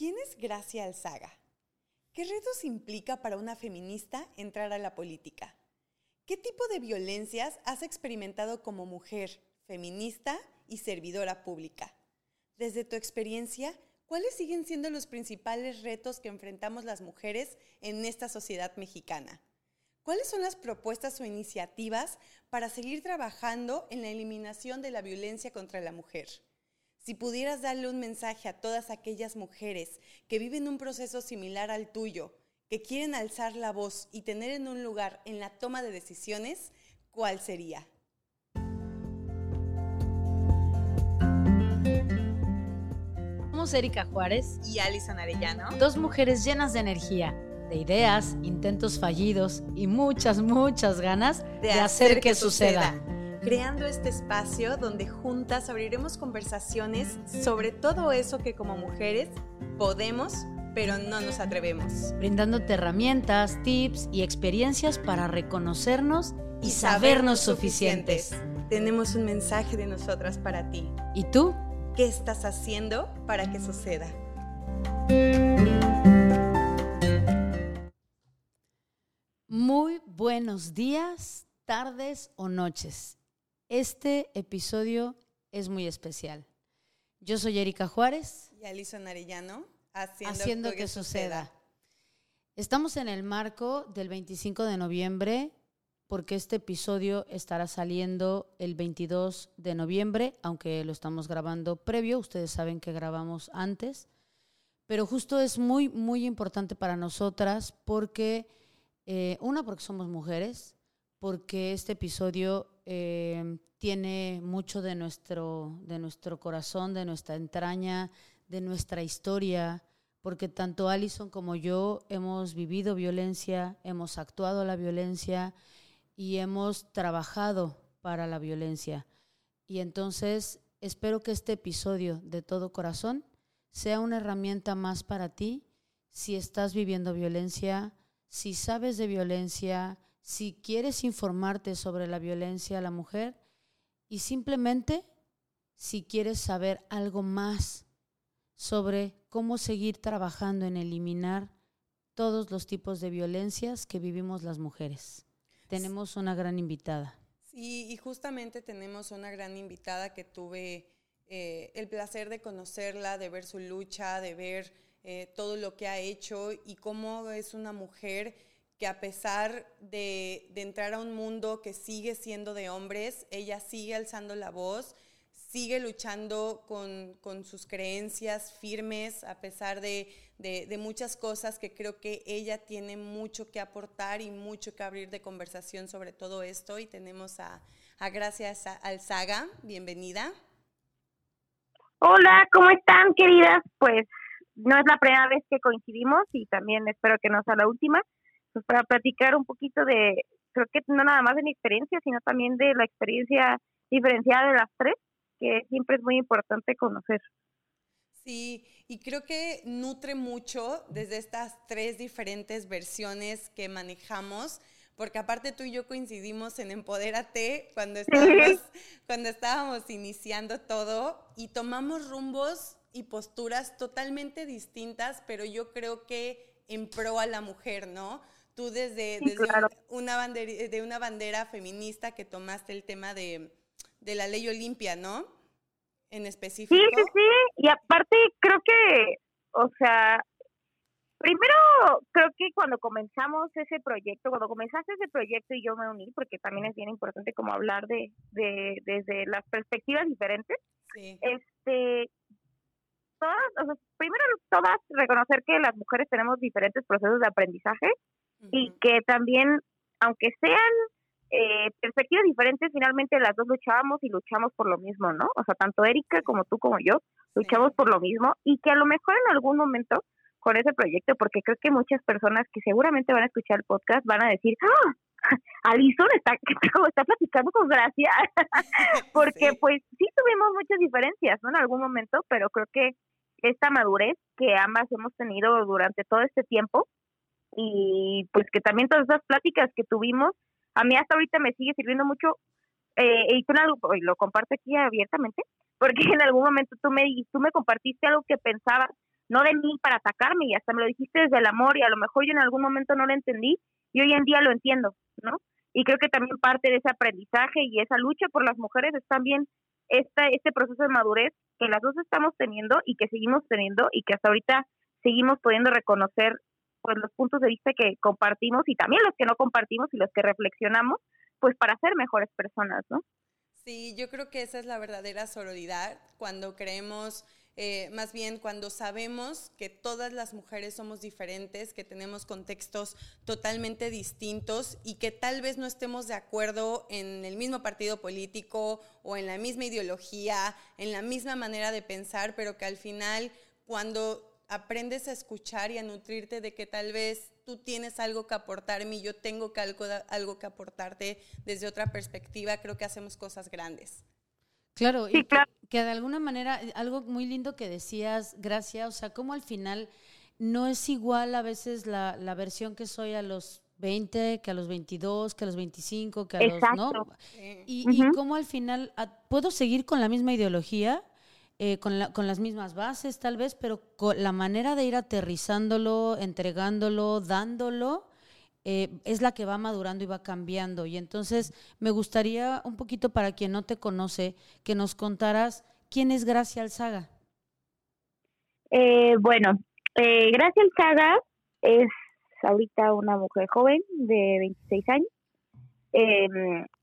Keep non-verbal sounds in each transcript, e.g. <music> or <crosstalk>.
¿Quién es Gracia Alzaga? ¿Qué retos implica para una feminista entrar a la política? ¿Qué tipo de violencias has experimentado como mujer, feminista y servidora pública? Desde tu experiencia, ¿cuáles siguen siendo los principales retos que enfrentamos las mujeres en esta sociedad mexicana? ¿Cuáles son las propuestas o iniciativas para seguir trabajando en la eliminación de la violencia contra la mujer? Si pudieras darle un mensaje a todas aquellas mujeres que viven un proceso similar al tuyo, que quieren alzar la voz y tener en un lugar en la toma de decisiones, ¿cuál sería? Somos Erika Juárez y Alison Arellano, dos mujeres llenas de energía de ideas, intentos fallidos y muchas, muchas ganas de, hacer, que, suceda. Creando este espacio donde juntas abriremos conversaciones sobre todo eso que como mujeres podemos, pero no nos atrevemos. Brindándote herramientas, tips y experiencias para reconocernos y, sabernos suficientes. Tenemos un mensaje de nosotras para ti. ¿Y tú? ¿Qué estás haciendo para que suceda? Muy buenos días, tardes o noches. Este episodio es muy especial. Yo soy Erika Juárez. Y Alison Arellano, haciendo, que, suceda. Estamos en el marco del 25 de noviembre, porque este episodio estará saliendo el 22 de noviembre, aunque lo estamos grabando previo, ustedes saben que grabamos antes, pero justo es muy, muy importante para nosotras porque eh, una, porque somos mujeres, porque este episodio eh, tiene mucho de nuestro, de nuestro corazón, de nuestra entraña, de nuestra historia, porque tanto Alison como yo hemos vivido violencia, hemos actuado la violencia y hemos trabajado para la violencia. Y entonces espero que este episodio de todo corazón sea una herramienta más para ti si estás viviendo violencia, si sabes de violencia, si quieres informarte sobre la violencia a la mujer y simplemente si quieres saber algo más sobre cómo seguir trabajando en eliminar todos los tipos de violencias que vivimos las mujeres. Tenemos una gran invitada. Y justamente tenemos una gran invitada que tuve eh, el placer de conocerla, de ver su lucha, de ver eh, todo lo que ha hecho y cómo es una mujer que a pesar de, entrar a un mundo que sigue siendo de hombres, ella sigue alzando la voz, sigue luchando con, sus creencias firmes, a pesar de, muchas cosas que creo que ella tiene mucho que aportar y mucho que abrir de conversación sobre todo esto. Y tenemos a, a Gracia Alzaga, bienvenida. Hola, ¿cómo están, queridas? Pues no es la primera vez que coincidimos y también espero que no sea la última, pues para platicar un poquito de, creo que no nada más de mi experiencia, sino también de la experiencia diferenciada de las tres, que siempre es muy importante conocer. Sí, y creo que nutre mucho desde estas tres diferentes versiones que manejamos, porque aparte tú y yo coincidimos en Empodérate cuando estábamos, cuando estábamos iniciando todo y tomamos rumbos y posturas totalmente distintas, pero yo creo que en pro a la mujer, ¿no? Tú desde, una, bandera, de una bandera feminista que tomaste el tema de, la ley Olimpia, ¿no? En específico. Sí, sí, sí. Y aparte creo que, o sea, primero creo que cuando comenzamos ese proyecto, cuando comenzaste ese proyecto y yo me uní, porque también es bien importante como hablar de, de desde las perspectivas diferentes. Sí. Este, todas, primero todas reconocer que las mujeres tenemos diferentes procesos de aprendizaje y que también, aunque sean eh, perspectivas diferentes, finalmente las dos luchábamos y luchamos por lo mismo, ¿no? O sea, tanto Erika como tú como yo luchamos por lo mismo y que a lo mejor en algún momento con ese proyecto, porque creo que muchas personas que seguramente van a escuchar el podcast van a decir, ¡Ah! <laughs> Alison está, <laughs> está platicando con gracia, <laughs> porque pues sí tuvimos muchas diferencias, ¿no? En algún momento, pero creo que esta madurez que ambas hemos tenido durante todo este tiempo y pues que también todas esas pláticas que tuvimos, a mí hasta ahorita me sigue sirviendo mucho eh, y tú y lo comparto aquí abiertamente, porque en algún momento tú me, tú me compartiste algo que pensabas no de mí para atacarme, y hasta me lo dijiste desde el amor, y a lo mejor yo en algún momento no lo entendí, y hoy en día lo entiendo, ¿no? Y creo que también parte de ese aprendizaje y esa lucha por las mujeres es también esta, este proceso de madurez que las dos estamos teniendo y que seguimos teniendo y que hasta ahorita seguimos pudiendo reconocer pues los puntos de vista que compartimos y también los que no compartimos y los que reflexionamos, pues para ser mejores personas, ¿no? Sí, yo creo que esa es la verdadera sororidad, cuando creemos, eh, más bien cuando sabemos que todas las mujeres somos diferentes, que tenemos contextos totalmente distintos y que tal vez no estemos de acuerdo en el mismo partido político o en la misma ideología, en la misma manera de pensar, pero que al final cuando aprendes a escuchar y a nutrirte de que tal vez tú tienes algo que aportarme y yo tengo que algo, algo que aportarte desde otra perspectiva, creo que hacemos cosas grandes. Claro, y Que, de alguna manera, algo muy lindo que decías, gracias, o sea, como al final no es igual a veces la, la versión que soy a los 20, que a los 22, que a los 25, que a los, ¿no? Y, y cómo al final, ¿puedo seguir con la misma ideología? Eh, con, con, las mismas bases tal vez, pero con la manera de ir aterrizándolo, entregándolo, dándolo, eh, es la que va madurando y va cambiando. Y entonces me gustaría un poquito para quien no te conoce, que nos contaras quién es Gracia Alzaga. Eh, bueno, Gracia Alzaga es ahorita una mujer joven de 26 años.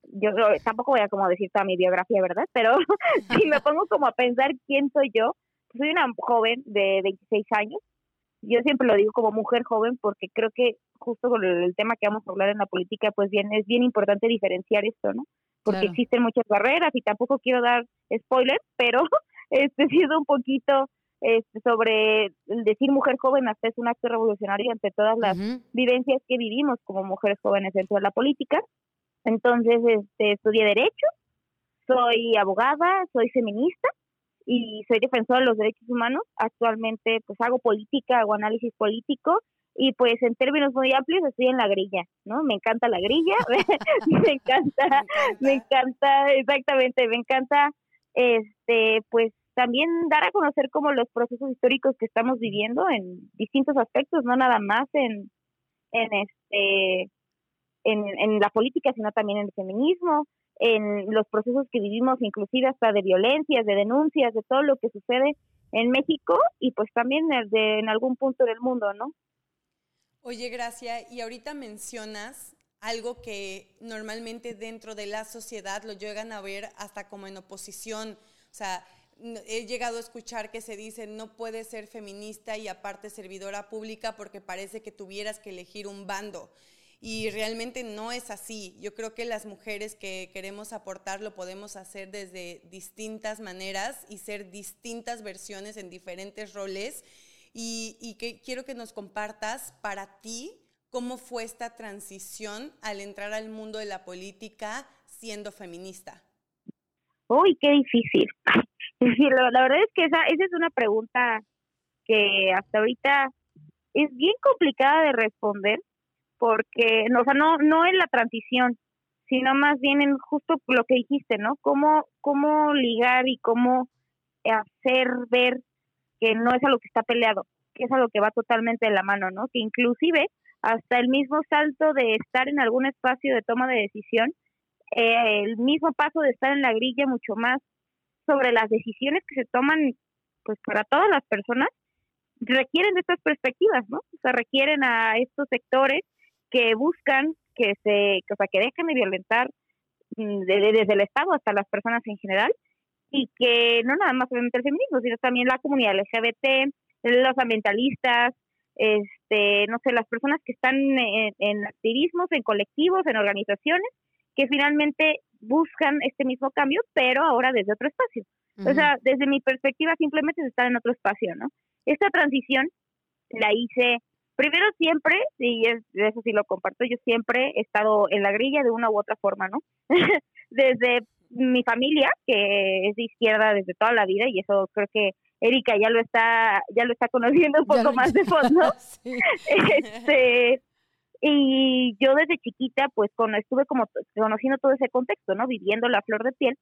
Yo tampoco voy a como decir toda mi biografía, ¿verdad? Pero <laughs> si me pongo como a pensar quién soy yo, soy una joven de 26 años. Yo siempre lo digo como mujer joven porque creo que justo con el, tema que vamos a hablar en la política, pues bien, es bien importante diferenciar esto, ¿no? Porque existen muchas barreras y tampoco quiero dar spoilers, pero <laughs> este sido un poquito este, sobre el decir mujer joven hasta es un acto revolucionario ante todas las vivencias que vivimos como mujeres jóvenes dentro de la política. Entonces, este, estudié Derecho, soy abogada, soy feminista y soy defensora de los derechos humanos. Actualmente, pues hago política, hago análisis político y pues en términos muy amplios estoy en la grilla, ¿no? Me encanta la grilla, <laughs> me encanta, me encanta, exactamente, me encanta, este, pues también dar a conocer como los procesos históricos que estamos viviendo en distintos aspectos, no nada más en, en este, en, la política, sino también en el feminismo, en los procesos que vivimos, inclusive hasta de violencias, de denuncias, de todo lo que sucede en México y pues también en algún punto del mundo, ¿no? Oye, Gracia, y ahorita mencionas algo que normalmente dentro de la sociedad lo llegan a ver hasta como en oposición. O sea, he llegado a escuchar que se dice no puedes ser feminista y aparte servidora pública porque parece que tuvieras que elegir un bando y realmente no es así. Yo creo que las mujeres que queremos aportar lo podemos hacer desde distintas maneras y ser distintas versiones en diferentes roles. Y, que quiero que nos compartas para ti cómo fue esta transición al entrar al mundo de la política siendo feminista. Uy, qué difícil. <laughs> La verdad es que esa, esa es una pregunta que hasta ahorita es bien complicada de responder porque, no, o sea, no, no en la transición, sino más bien en justo lo que dijiste, ¿no? Cómo, cómo ligar y cómo hacer ver que no es algo que está peleado, que es algo que va totalmente de la mano, ¿no? Que inclusive hasta el mismo salto de estar en algún espacio de toma de decisión, eh, el mismo paso de estar en la grilla mucho más sobre las decisiones que se toman pues para todas las personas requieren de estas perspectivas, ¿no? O sea, requieren a estos sectores que buscan que se, que, o sea, que dejen de violentar mm, desde el Estado hasta las personas en general y que no nada más obviamente el feminismo, sino también la comunidad LGBT, los ambientalistas, este, no sé, las personas que están en, activismos, en colectivos, en organizaciones, que finalmente buscan este mismo cambio, pero ahora desde otro espacio. O sea, desde mi perspectiva simplemente se está en otro espacio, ¿no? Esta transición la hice Primero siempre, y eso sí lo comparto, yo siempre he estado en la grilla de una u otra forma, ¿no? <laughs> desde mi familia, que es de izquierda desde toda la vida, y eso creo que Erika ya lo está, ya lo está conociendo un poco más de <laughs> fondo. <laughs> este, y yo desde chiquita, pues cuando estuve como conociendo todo ese contexto, ¿no? Viviendo la flor de piel,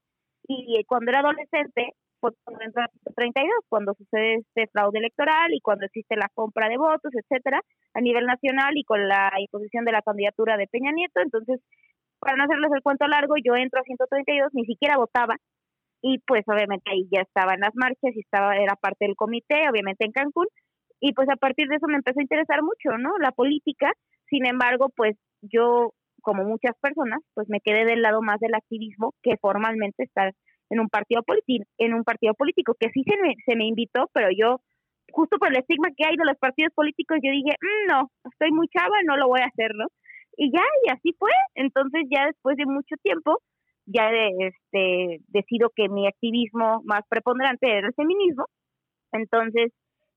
y cuando era adolescente, fue cuando entró a 132, cuando sucede este fraude electoral y cuando existe la compra de votos, etcétera, a nivel nacional y con la imposición de la candidatura de Peña Nieto. Entonces, para no hacerles el cuento largo, yo entro a 132, ni siquiera votaba, y pues obviamente ahí ya estaba en las marchas y estaba era parte del comité, obviamente en Cancún, y pues a partir de eso me empezó a interesar mucho, ¿no? La política, sin embargo, pues yo, como muchas personas, pues me quedé del lado más del activismo que formalmente está en un partido político, en un partido político, que sí se me, se me invitó, pero yo, justo por el estigma que hay de los partidos políticos, yo dije, mm, no, estoy muy chava, no lo voy a hacer, ¿no? Y ya, y así fue. Entonces ya después de mucho tiempo, ya este, decido que mi activismo más preponderante era el feminismo. Entonces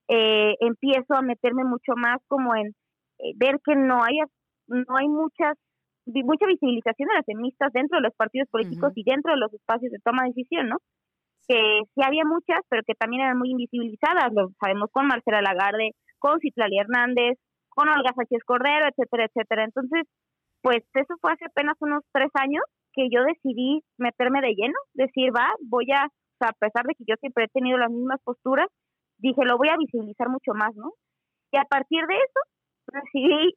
eh, empiezo a meterme mucho más como en eh, ver que no hay, no hay muchas mucha visibilización de las feministas dentro de los partidos políticos y dentro de los espacios de toma de decisión, ¿no? Que sí había muchas, pero que también eran muy invisibilizadas, lo sabemos con Marcela Lagarde, con Citlali Hernández, con Olga Sánchez Cordero, etcétera, etcétera. Entonces, pues eso fue hace apenas unos tres años que yo decidí meterme de lleno, decir, va, voy a, o sea, a pesar de que yo siempre he tenido las mismas posturas, dije, lo voy a visibilizar mucho más, ¿no? Y a partir de eso, recibí,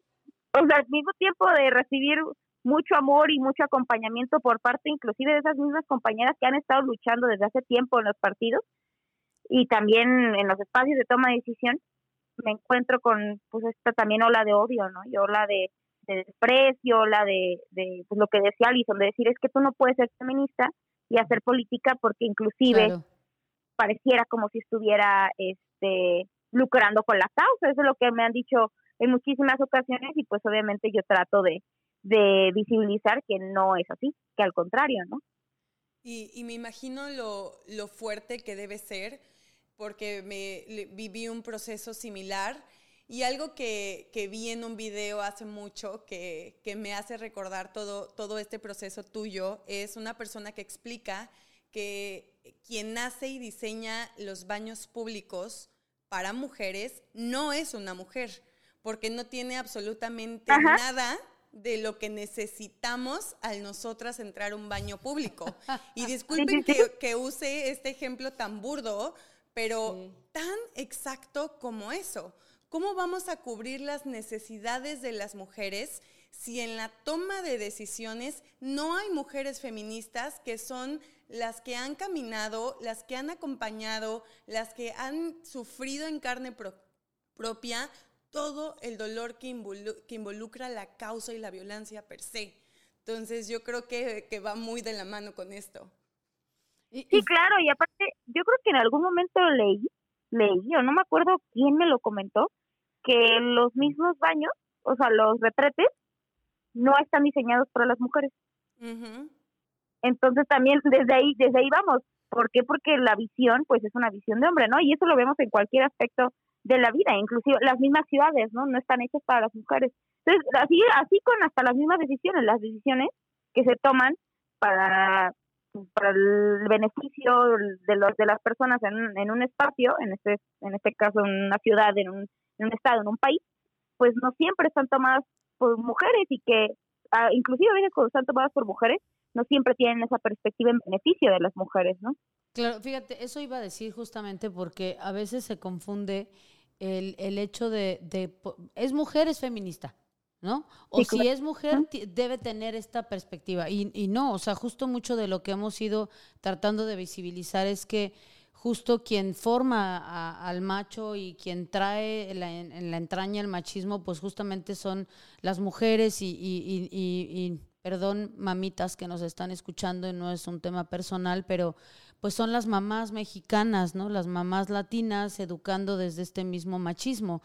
o sea, al mismo tiempo de recibir mucho amor y mucho acompañamiento por parte inclusive de esas mismas compañeras que han estado luchando desde hace tiempo en los partidos y también en los espacios de toma de decisión, me encuentro con pues esta también ola de odio, ¿no? Y ola de, desprecio, ola de, de pues, lo que decía Alison, de decir es que tú no puedes ser feminista y hacer política porque inclusive pareciera como si estuviera este lucrando con la causa, eso es lo que me han dicho en muchísimas ocasiones y pues obviamente yo trato de, de visibilizar que no es así, que al contrario, ¿no? Y, y me imagino lo, lo, fuerte que debe ser, porque me viví un proceso similar y algo que, que, vi en un video hace mucho que, que me hace recordar todo, todo este proceso tuyo es una persona que explica que quien nace y diseña los baños públicos para mujeres no es una mujer, porque no tiene absolutamente nada de lo que necesitamos al nosotras entrar a un baño público. <laughs> Y disculpen que, use este ejemplo tan burdo, pero tan exacto como eso. ¿Cómo vamos a cubrir las necesidades de las mujeres si en la toma de decisiones no hay mujeres feministas que son las que han caminado, las que han acompañado, las que han sufrido en carne propia todo el dolor que, involucra la causa y la violencia per se. Entonces yo creo que, va muy de la mano con esto. Sí, claro, y aparte, yo creo que en algún momento leí, leí, o no me acuerdo quién me lo comentó, que los mismos baños, o sea, los retretes, no están diseñados para las mujeres. Entonces también desde ahí, desde ahí vamos. ¿Por qué? Porque la visión, pues es una visión de hombre, ¿no? Y eso lo vemos en cualquier aspecto de la vida, inclusive las mismas ciudades, ¿no? No están hechas para las mujeres. Entonces, así, así con hasta las mismas decisiones, las decisiones que se toman para, para el beneficio de los de las personas en, en un espacio, en este en este caso en una ciudad, en un, en un estado, en un país, pues no siempre están tomadas por mujeres y que ah, inclusive a veces cuando están tomadas por mujeres no siempre tienen esa perspectiva en beneficio de las mujeres, ¿no? Claro, fíjate, eso iba a decir justamente porque a veces se confunde el, el hecho de, de, es mujer, es feminista, ¿no? O si es mujer, debe tener esta perspectiva. Y, y no, o sea, justo mucho de lo que hemos ido tratando de visibilizar es que justo quien forma al macho y quien trae en, la entraña el machismo, pues justamente son las mujeres y, y, y, perdón, mamitas que nos están escuchando y no es un tema personal, pero pues son las mamás mexicanas, ¿no? Las mamás latinas educando desde este mismo machismo.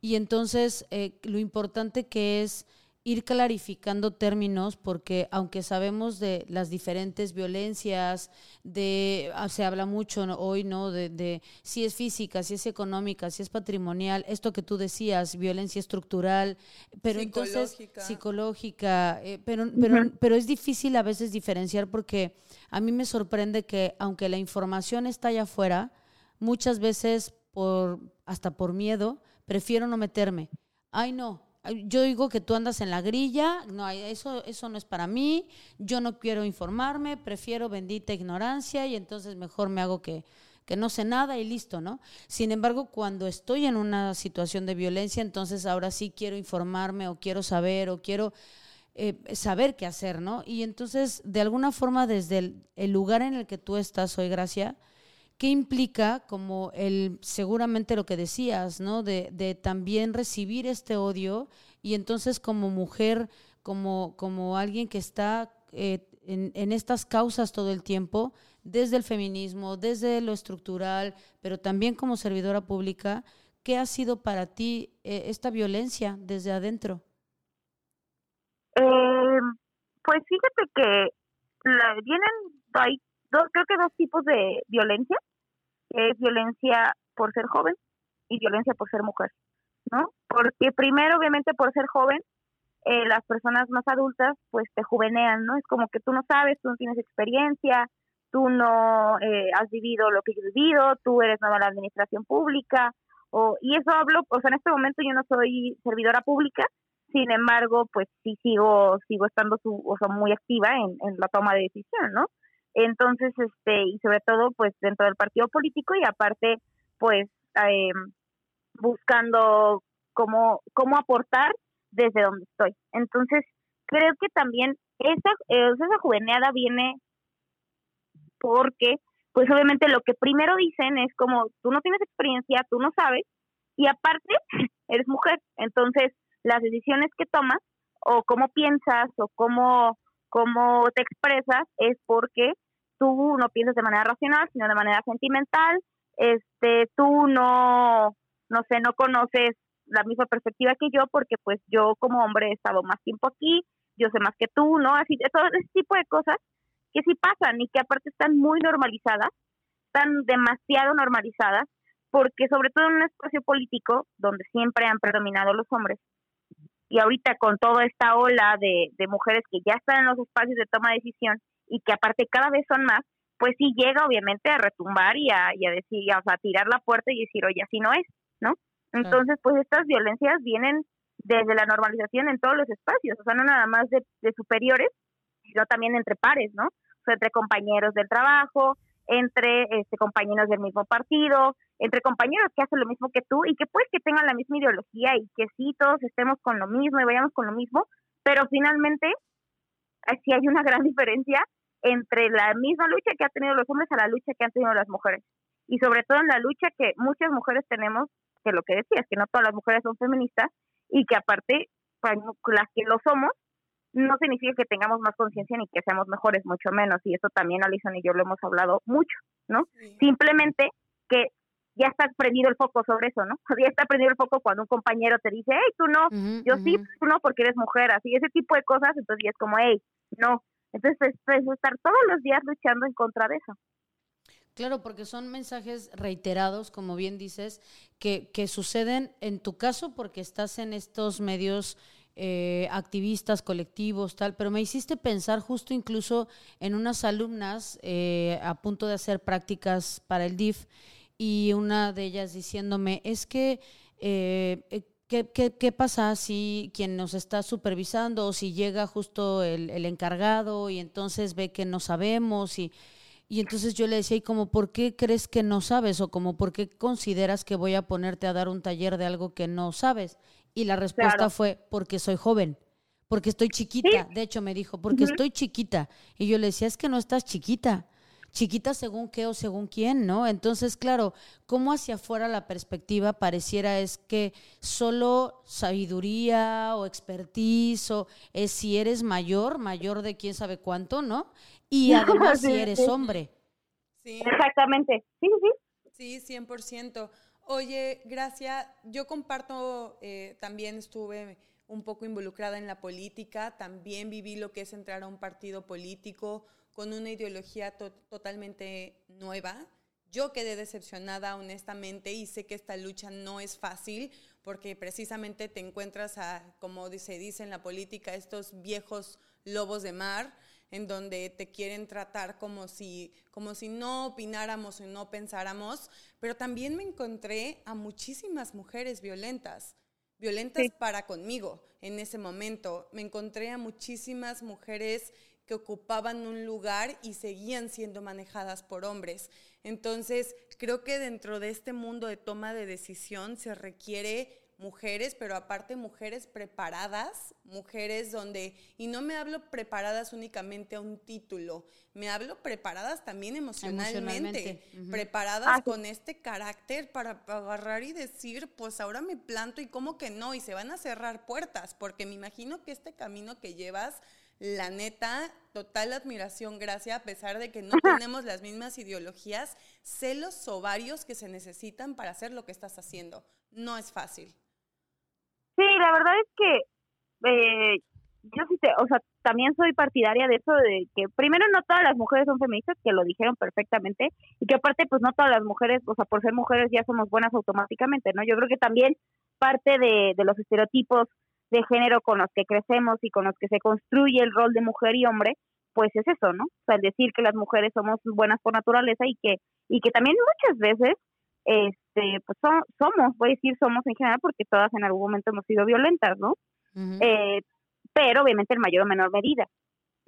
Y entonces eh, lo importante que es ir clarificando términos porque aunque sabemos de las diferentes violencias, de ah, se habla mucho hoy, ¿no? De, si es física, si es económica, si es patrimonial, esto que tú decías, violencia estructural, pero entonces psicológica, eh, pero, pero, pero es difícil a veces diferenciar porque a mí me sorprende que aunque la información está allá afuera, muchas veces por hasta por miedo prefiero no meterme. Ay, no, yo digo que tú andas en la grilla, no, eso, eso no es para mí, yo no quiero informarme, prefiero bendita ignorancia y entonces mejor me hago que, que no sé nada y listo, ¿no? Sin embargo, cuando estoy en una situación de violencia, entonces ahora sí quiero informarme o quiero saber o quiero eh, saber qué hacer, ¿no? Y entonces, de alguna forma, desde el, lugar en el que tú estás hoy, Gracia, ¿qué implica como el, seguramente lo que decías, ¿no? De, también recibir este odio y entonces como mujer, como, como alguien que está eh, en, estas causas todo el tiempo, desde el feminismo, desde lo estructural, pero también como servidora pública, ¿qué ha sido para ti eh, esta violencia desde adentro? Eh, pues fíjate que vienen, hay dos, creo que dos tipos de violencia, es violencia por ser joven y violencia por ser mujer, ¿no? Porque primero, obviamente, por ser joven, eh, las personas más adultas, pues te juvenean, ¿no? Es como que tú no sabes, tú no tienes experiencia, tú no eh, has vivido lo que he vivido, tú eres nueva en la administración pública, o, y eso hablo, o sea, en este momento yo no soy servidora pública, sin embargo, pues sí sigo, sigo estando o sea, muy activa en, en la toma de decisión, ¿no? Entonces, este, y sobre todo, pues dentro del partido político y aparte, pues eh, buscando cómo, cómo aportar desde donde estoy. Entonces, creo que también esa, eh, esa juveneada viene porque, pues obviamente lo que primero dicen es como, tú no tienes experiencia, tú no sabes, y aparte, eres mujer. Entonces, las decisiones que tomas o cómo piensas o cómo, cómo te expresas es porque tú no piensas de manera racional, sino de manera sentimental, este, tú no, no sé, no conoces la misma perspectiva que yo porque pues yo como hombre he estado más tiempo aquí, yo sé más que tú, ¿no? Así, todo ese tipo de cosas que sí pasan y que aparte están muy normalizadas, están demasiado normalizadas, porque sobre todo en un espacio político donde siempre han predominado los hombres, y ahorita con toda esta ola de, mujeres que ya están en los espacios de toma de decisión y que aparte cada vez son más, pues sí llega obviamente a retumbar y a, y a decir, o sea, a tirar la puerta y decir, oye, así no es, ¿no? Entonces, pues estas violencias vienen desde la normalización en todos los espacios, o sea, no nada más de, de superiores, sino también entre pares, ¿no? O sea, entre compañeros del trabajo, entre este, compañeros del mismo partido, entre compañeros que hacen lo mismo que tú y que pues que tengan la misma ideología y que sí, todos estemos con lo mismo y vayamos con lo mismo, pero finalmente eh, sí hay una <laughs> gran diferencia entre la misma lucha que han tenido los hombres a la lucha que han tenido las mujeres. Y sobre todo en la lucha que muchas mujeres tenemos, que lo que decía es que no todas las mujeres son feministas y que aparte, pues, las que lo somos, no significa que tengamos más conciencia ni que seamos mejores, mucho menos, y eso también Alison y yo lo hemos hablado mucho, ¿no? Simplemente que ya está prendido el foco sobre eso, ¿no? <laughs> Ya está prendido el foco cuando un compañero te dice, hey, tú no, yo sí, tú no, porque eres mujer, así, ese tipo de cosas, entonces ya es como, hey, no. Entonces es, estar todos los días luchando en contra de eso. Claro, porque son mensajes reiterados, como bien dices, que, que suceden en tu caso porque estás en estos medios eh, activistas, colectivos, tal, pero me hiciste pensar justo incluso en unas alumnas eh, a punto de hacer prácticas para el DIF y una de ellas diciéndome, es que... Eh, ¿Qué, qué, pasa si quien nos está supervisando o si llega justo el, el, encargado y entonces ve que no sabemos y, y entonces yo le decía, ¿y como por qué crees que no sabes o como por qué consideras que voy a ponerte a dar un taller de algo que no sabes? Y la respuesta fue, porque soy joven, porque estoy chiquita. De hecho, me dijo, porque estoy chiquita. Y yo le decía, es que no estás chiquita. Chiquita según qué o según quién, ¿no? Entonces, claro, cómo hacia afuera la perspectiva pareciera es que solo sabiduría o expertise o es si eres mayor, mayor de quién sabe cuánto, ¿no? Y <laughs> además si eres hombre. Sí. Exactamente. Sí, sí. Sí, 100%. Oye, Gracia, yo comparto, eh, también estuve un poco involucrada en la política, también viví lo que es entrar a un partido político con una ideología totalmente nueva. Yo quedé decepcionada honestamente y sé que esta lucha no es fácil porque precisamente te encuentras a, como se dice en la política, estos viejos lobos de mar en donde te quieren tratar como si, como si no opináramos y no pensáramos, pero también me encontré a muchísimas mujeres violentas, violentas para conmigo en ese momento. Me encontré a muchísimas mujeres que ocupaban un lugar y seguían siendo manejadas por hombres. Entonces, creo que dentro de este mundo de toma de decisión se requiere mujeres, pero aparte mujeres preparadas, mujeres donde, y no me hablo preparadas únicamente a un título, me hablo preparadas también emocionalmente, preparadas ah, con este carácter para agarrar y decir, pues ahora me planto y cómo que no, y se van a cerrar puertas, porque me imagino que este camino que llevas, la neta, total admiración, gracias, a pesar de que no tenemos las mismas ideologías, sé los ovarios que se necesitan para hacer lo que estás haciendo. No es fácil. Sí, la verdad es que eh, yo sí, te, o sea, también soy partidaria de eso, de que primero no todas las mujeres son feministas, que lo dijeron perfectamente, y que aparte pues no todas las mujeres, o sea, por ser mujeres ya somos buenas automáticamente, ¿no? Yo creo que también parte de, de los estereotipos de género con los que crecemos y con los que se construye el rol de mujer y hombre, pues es eso, ¿no? O sea, el decir que las mujeres somos buenas por naturaleza y que y que también muchas veces este pues somos, voy a decir somos en general porque todas en algún momento hemos sido violentas, ¿no? eh, pero obviamente en mayor o menor medida.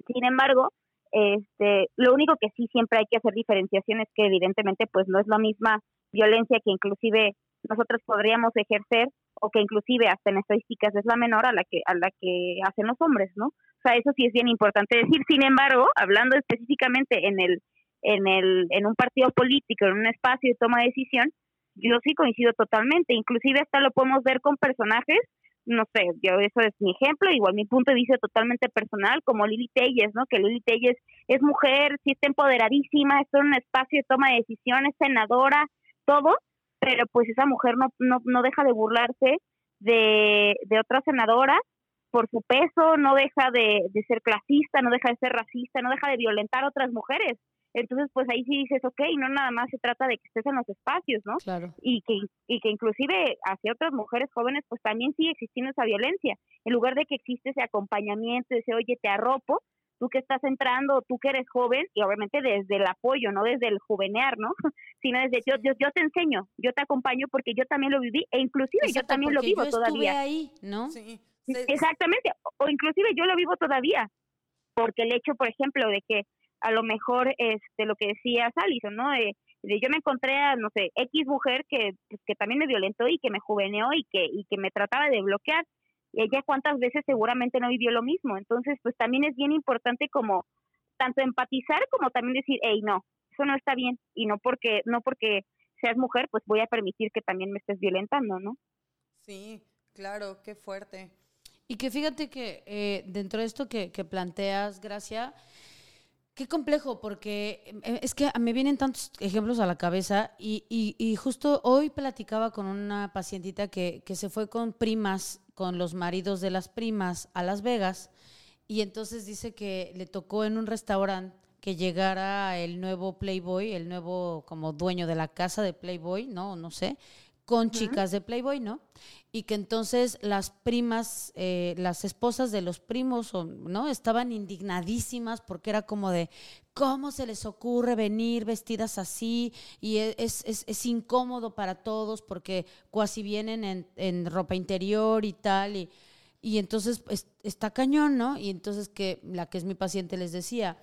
Sin embargo, este, lo único que sí siempre hay que hacer diferenciación es que evidentemente pues no es la misma violencia que inclusive nosotros podríamos ejercer o que inclusive hasta en estadísticas es la menor a la que a la que hacen los hombres, ¿no? O sea, eso sí es bien importante decir. Sin embargo, hablando específicamente en el en el en un partido político, en un espacio de toma de decisión, yo sí coincido totalmente, inclusive hasta lo podemos ver con personajes no sé, yo eso es mi ejemplo, igual mi punto de vista totalmente personal, como Lili Telles, ¿no? Que Lili Telles es mujer, sí está empoderadísima, está en un espacio de toma de decisiones, senadora, todo, pero pues esa mujer no, no, no deja de burlarse de, de otra senadora por su peso, no deja de, de ser clasista, no deja de ser racista, no deja de violentar a otras mujeres. Entonces, pues ahí sí dices, ok, no nada más se trata de que estés en los espacios, ¿no? Claro. Y que, y que inclusive hacia otras mujeres jóvenes, pues también sigue existiendo esa violencia. En lugar de que existe ese acompañamiento, ese, oye, te arropo, tú que estás entrando, tú que eres joven, y obviamente desde el apoyo, no desde el juvenear, ¿no? <laughs> Sino desde yo, yo, yo te enseño, yo te acompaño porque yo también lo viví, e inclusive yo también lo vivo yo todavía. ahí, ¿no? Sí. Exactamente, o inclusive yo lo vivo todavía, porque el hecho, por ejemplo, de que a lo mejor este lo que decía Alison, ¿no? De, yo me encontré a, no sé, X mujer que, pues, que también me violentó y que me juveneó y que, y que me trataba de bloquear. Ella cuántas veces seguramente no vivió lo mismo. Entonces, pues también es bien importante como tanto empatizar como también decir, hey, no, eso no está bien. Y no porque, no porque seas mujer, pues voy a permitir que también me estés violentando, ¿no? Sí, claro, qué fuerte. Y que fíjate que eh, dentro de esto que, que planteas, Gracia, Qué complejo, porque em, es que me vienen tantos ejemplos a la cabeza y, y, justo hoy platicaba con una pacientita que, que, se fue con primas, con los maridos de las primas a Las Vegas y entonces dice que le tocó en un restaurante que llegara el nuevo Playboy, el nuevo como dueño de la casa de Playboy, no, no sé, con chicas de Playboy, ¿no? Y que entonces las primas, eh, las esposas de los primos, ¿no? Estaban indignadísimas porque era como de, ¿cómo se les ocurre venir vestidas así? Y e, es, es, es incómodo para todos porque casi vienen en, en ropa interior y tal. Y, y entonces está cañón, ¿no? Y entonces que la que es mi paciente les decía,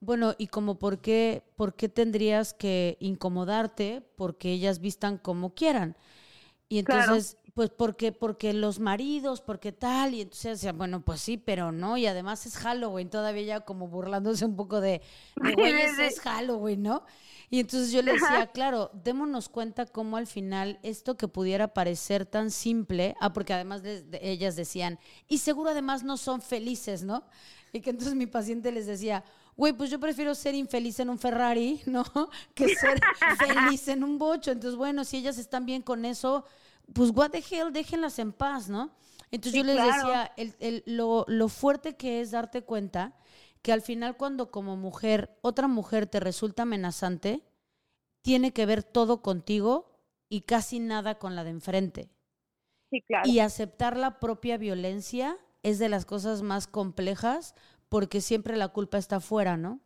bueno, y como por qué, por qué tendrías que incomodarte porque ellas vistan como quieran. Y entonces, pues porque, porque los maridos, porque tal, y entonces bueno, pues sí, pero no, y además es Halloween, todavía ya como burlándose un poco de, de <laughs> güeyes, es Halloween, ¿no? Y entonces yo le decía, claro, démonos cuenta cómo al final esto que pudiera parecer tan simple, ah, porque además de, ellas decían, y seguro además no son felices, ¿no? Y que entonces mi paciente les decía, güey, pues yo prefiero ser infeliz en un Ferrari, <laughs> ¿no? Que ser <laughs> feliz en un bocho. Entonces, bueno, si ellas están bien con eso, pues what the hell, déjenlas en paz, ¿no? Entonces yo les decía, el, lo, lo fuerte que es darte cuenta que al final cuando como mujer, otra mujer te resulta amenazante, tiene que ver todo contigo y casi nada con la de enfrente. Sí, claro. Y aceptar la propia violencia es de las cosas más complejas porque siempre la culpa está afuera, ¿no?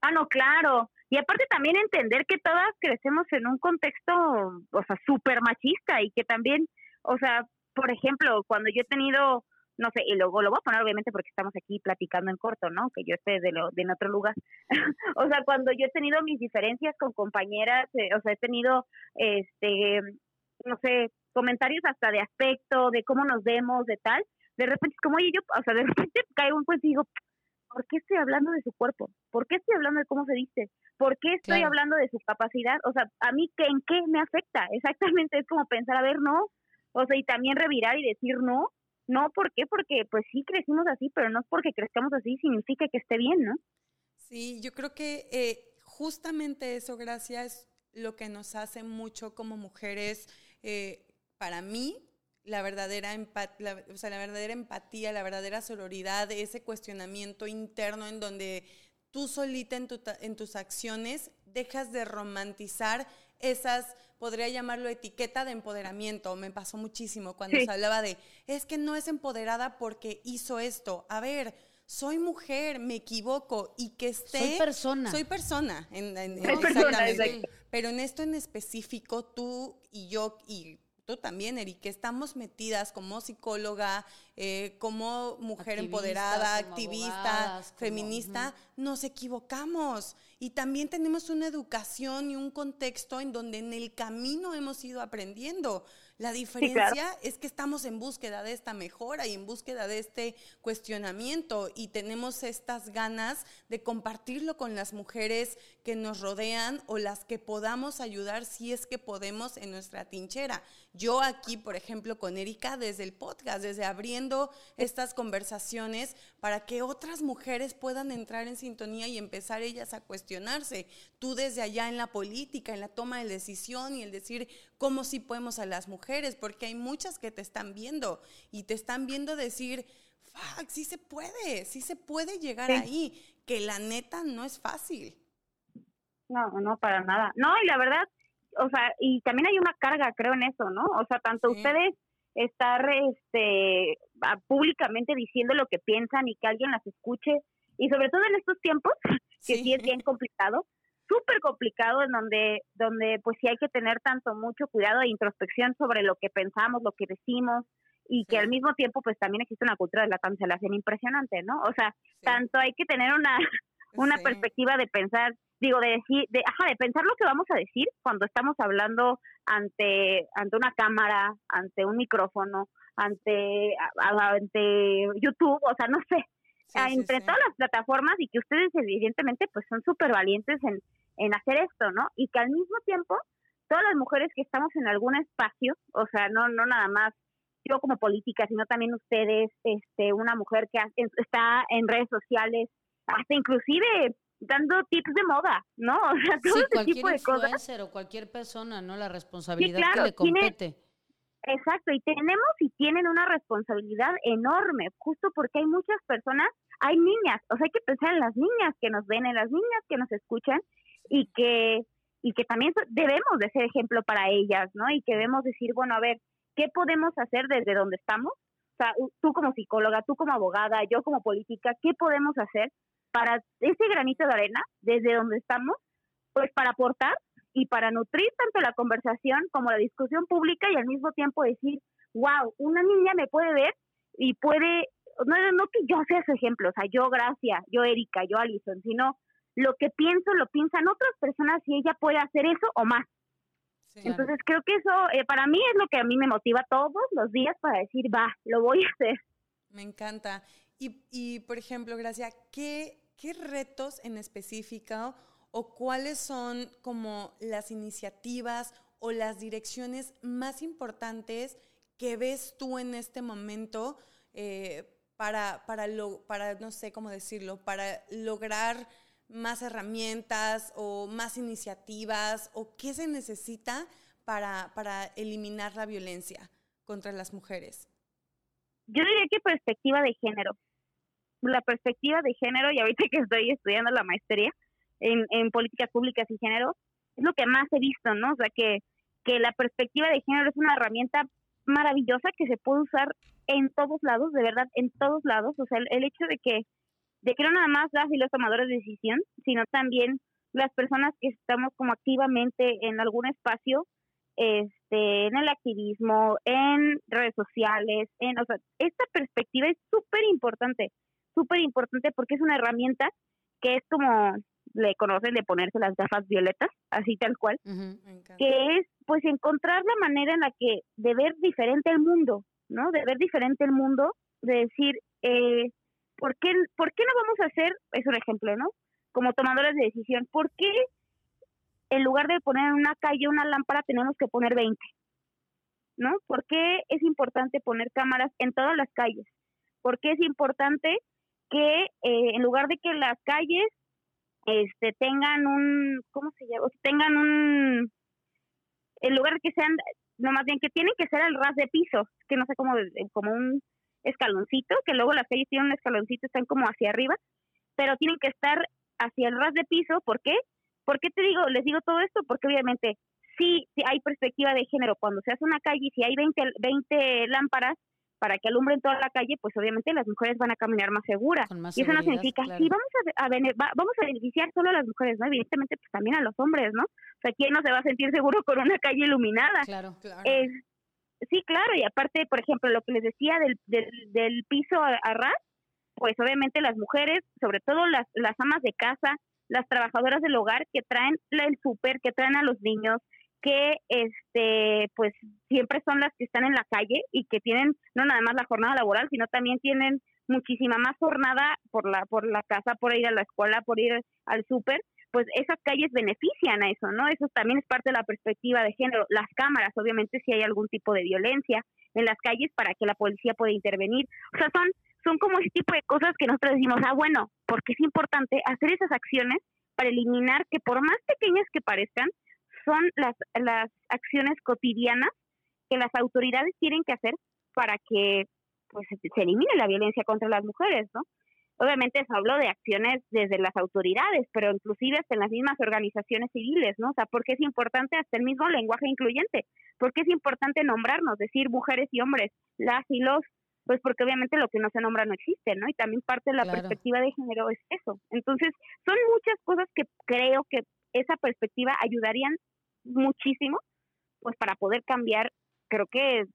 Ah, no, claro. Y aparte también entender que todas crecemos en un contexto, o sea, súper machista y que también, o sea, por ejemplo, cuando yo he tenido no sé, y luego lo voy a poner obviamente porque estamos aquí platicando en corto, ¿no? Que yo esté de, lo, de en otro lugar. <laughs> o sea, cuando yo he tenido mis diferencias con compañeras, eh, o sea, he tenido, este, no sé, comentarios hasta de aspecto, de cómo nos vemos, de tal, de repente es como, oye, yo, o sea, de <laughs> repente caigo un pues y digo, ¿por qué estoy hablando de su cuerpo? ¿Por qué estoy hablando de cómo se viste? ¿Por qué estoy hablando de su capacidad? O sea, a mí, ¿qué, ¿en qué me afecta? <laughs> Exactamente, es como pensar, a ver, no, o sea, y también revirar y decir no, no, ¿por qué? Porque pues sí crecimos así, pero no es porque crezcamos así significa que esté bien, ¿no? Sí, yo creo que eh, justamente eso, gracias, lo que nos hace mucho como mujeres, eh, para mí, la verdadera, la, o sea, la verdadera empatía, la verdadera sororidad, ese cuestionamiento interno en donde tú solita en, en tus acciones dejas de romantizar esas podría llamarlo etiqueta de empoderamiento. Me pasó muchísimo cuando se hablaba de, es que no es empoderada porque hizo esto. A ver, soy mujer, me equivoco y que esté... Soy persona. Soy persona. En, exactamente. Pero en esto en específico, tú y yo y tú también, Eric, que estamos metidas como psicóloga, eh, como mujer empoderada, activista, feminista, nos equivocamos. Y también tenemos una educación y un contexto en donde en el camino hemos ido aprendiendo. La <laughs> diferencia es que estamos en búsqueda de esta mejora y en búsqueda de este cuestionamiento y tenemos estas ganas de compartirlo con las mujeres que nos rodean o las que podamos ayudar si es que podemos en nuestra tinchera. Yo aquí, por ejemplo, con Erika desde el podcast, desde abriendo estas conversaciones para que otras mujeres puedan entrar en sintonía y empezar ellas a cuestionarse. Tú desde allá en la política, en la toma de decisión y el decir cómo sí podemos a las mujeres, porque hay muchas que te están viendo y te están viendo decir, fuck, sí se puede, sí se puede llegar ahí, que la neta no es fácil. No, no, para nada. No, y la verdad, o sea, y también hay una carga, creo, en eso, ¿no? O sea, tanto ustedes estar este públicamente diciendo lo que piensan y que alguien las escuche y sobre todo en estos tiempos que sí, es bien complicado súper complicado en donde donde pues sí hay que tener tanto mucho cuidado e introspección sobre lo que pensamos lo que decimos y que al mismo tiempo pues también existe una cultura de la cancelación impresionante no o sea tanto hay que tener una una perspectiva de pensar digo, de decir, de, ajá, de pensar lo que vamos a decir cuando estamos hablando ante, ante una cámara, ante un micrófono, ante, ante YouTube, o sea, no sé, entre todas las plataformas y que ustedes evidentemente pues son súper valientes en, en hacer esto, ¿no? Y que al mismo tiempo, todas las mujeres que estamos en algún espacio, o sea, no, no nada más yo como política, sino también ustedes, este, una mujer que está en redes sociales, hasta inclusive dando tips de moda, ¿no? <laughs> O sea, todo ese tipo de cosas. o cualquier persona, ¿no? La responsabilidad que le compete. exacto, y tenemos y tienen una responsabilidad enorme, justo porque hay muchas personas, hay niñas, o sea, hay que pensar en las niñas que nos ven, en las niñas que nos escuchan y que y que también debemos de ser ejemplo para ellas, ¿no? Y que debemos decir, bueno, a ver, ¿qué podemos hacer desde donde estamos? O sea, tú como psicóloga, tú como abogada, yo como política, ¿qué podemos hacer para ese granito de arena, desde donde estamos, pues para aportar y para nutrir tanto la conversación como la discusión pública y al mismo tiempo decir, wow, una niña me puede ver y puede, no, no que yo sea su ejemplo, o sea, yo Gracia, yo Erika, yo Alison, sino lo que pienso lo piensan otras personas y ella puede hacer eso o más. Entonces creo que eso eh, para mí es lo que a mí me motiva todos los días para decir, va, lo voy a hacer. Me encanta. Y, y por ejemplo, Gracia, ¿qué, ¿qué retos en específico o cuáles son como las iniciativas o las direcciones más importantes que ves tú en este momento eh, para, para, lo, para, no sé cómo decirlo, para lograr más herramientas o más iniciativas o qué se necesita para, para eliminar la violencia contra las mujeres? Yo diría que perspectiva de género la perspectiva de género, y ahorita <laughs> que estoy estudiando la maestría en, políticas públicas y género, es lo que más he visto, ¿no? O sea, que, que la perspectiva de género es una herramienta maravillosa que se puede usar en todos lados, de verdad, en todos lados. O sea, el, hecho de que, de que no nada más las y los tomadores de decisión, sino también las personas que estamos como activamente en algún espacio, este, en el activismo, en redes sociales, en, o sea, esta perspectiva es súper importante, súper importante porque es una herramienta que es como le conocen de ponerse las gafas violetas, así tal cual, que es pues encontrar la manera en la que de ver diferente el mundo, ¿no? De ver diferente el mundo, de decir, eh, ¿por, qué, ¿por qué no vamos a hacer, es un ejemplo, ¿no? Como tomadores de decisión, ¿por qué en lugar de poner en una calle una lámpara tenemos que poner 20? ¿No? ¿Por qué es importante poner cámaras en todas las calles? ¿Por qué es importante que eh, en lugar de que las calles este tengan un cómo se llama tengan un en lugar de que sean no más bien que tienen que ser al ras de piso que no sé cómo como un escaloncito que luego las calles tienen un escaloncito están como hacia arriba pero tienen que estar hacia el ras de piso ¿por qué? ¿por qué te digo les digo todo esto? porque obviamente sí, sí hay perspectiva de género cuando se hace una calle si hay 20, 20 lámparas para que alumbren toda la calle, pues obviamente las mujeres van a caminar más seguras. y eso no significa, sí, vamos a, vamos a beneficiar solo a las mujeres, ¿no? Evidentemente, pues también a los hombres, ¿no? O sea, ¿quién no se va a sentir seguro con una calle iluminada? Claro, claro. Sí, claro, y aparte, por ejemplo, lo que les decía del, del, piso a, ras, pues obviamente las mujeres, sobre todo las, las amas de casa, las trabajadoras del hogar que traen el súper, que traen a los niños, que este pues siempre son las que están en la calle y que tienen no nada más la jornada laboral sino también tienen muchísima más jornada por la por la casa por ir a la escuela por ir al súper pues esas calles benefician a eso no eso también es parte de la perspectiva de género. Las cámaras obviamente si hay algún tipo de violencia en las calles para que la policía pueda intervenir. O sea son son como ese tipo de cosas que nosotros decimos ah bueno porque es importante hacer esas acciones para eliminar que por más pequeñas que parezcan son las, las acciones cotidianas que las autoridades tienen que hacer para que pues se elimine la violencia contra las mujeres, ¿no? Obviamente se habló de acciones desde las autoridades, pero inclusive hasta en las mismas organizaciones civiles, ¿no? O sea, porque es importante hasta el mismo lenguaje incluyente, porque es importante nombrarnos, decir mujeres y hombres, las y los, pues porque obviamente lo que no se nombra no existe, ¿no? Y también parte de la perspectiva de género es eso. Entonces, son muchas cosas que creo que esa perspectiva ayudarían muchísimo, pues para poder cambiar, creo que es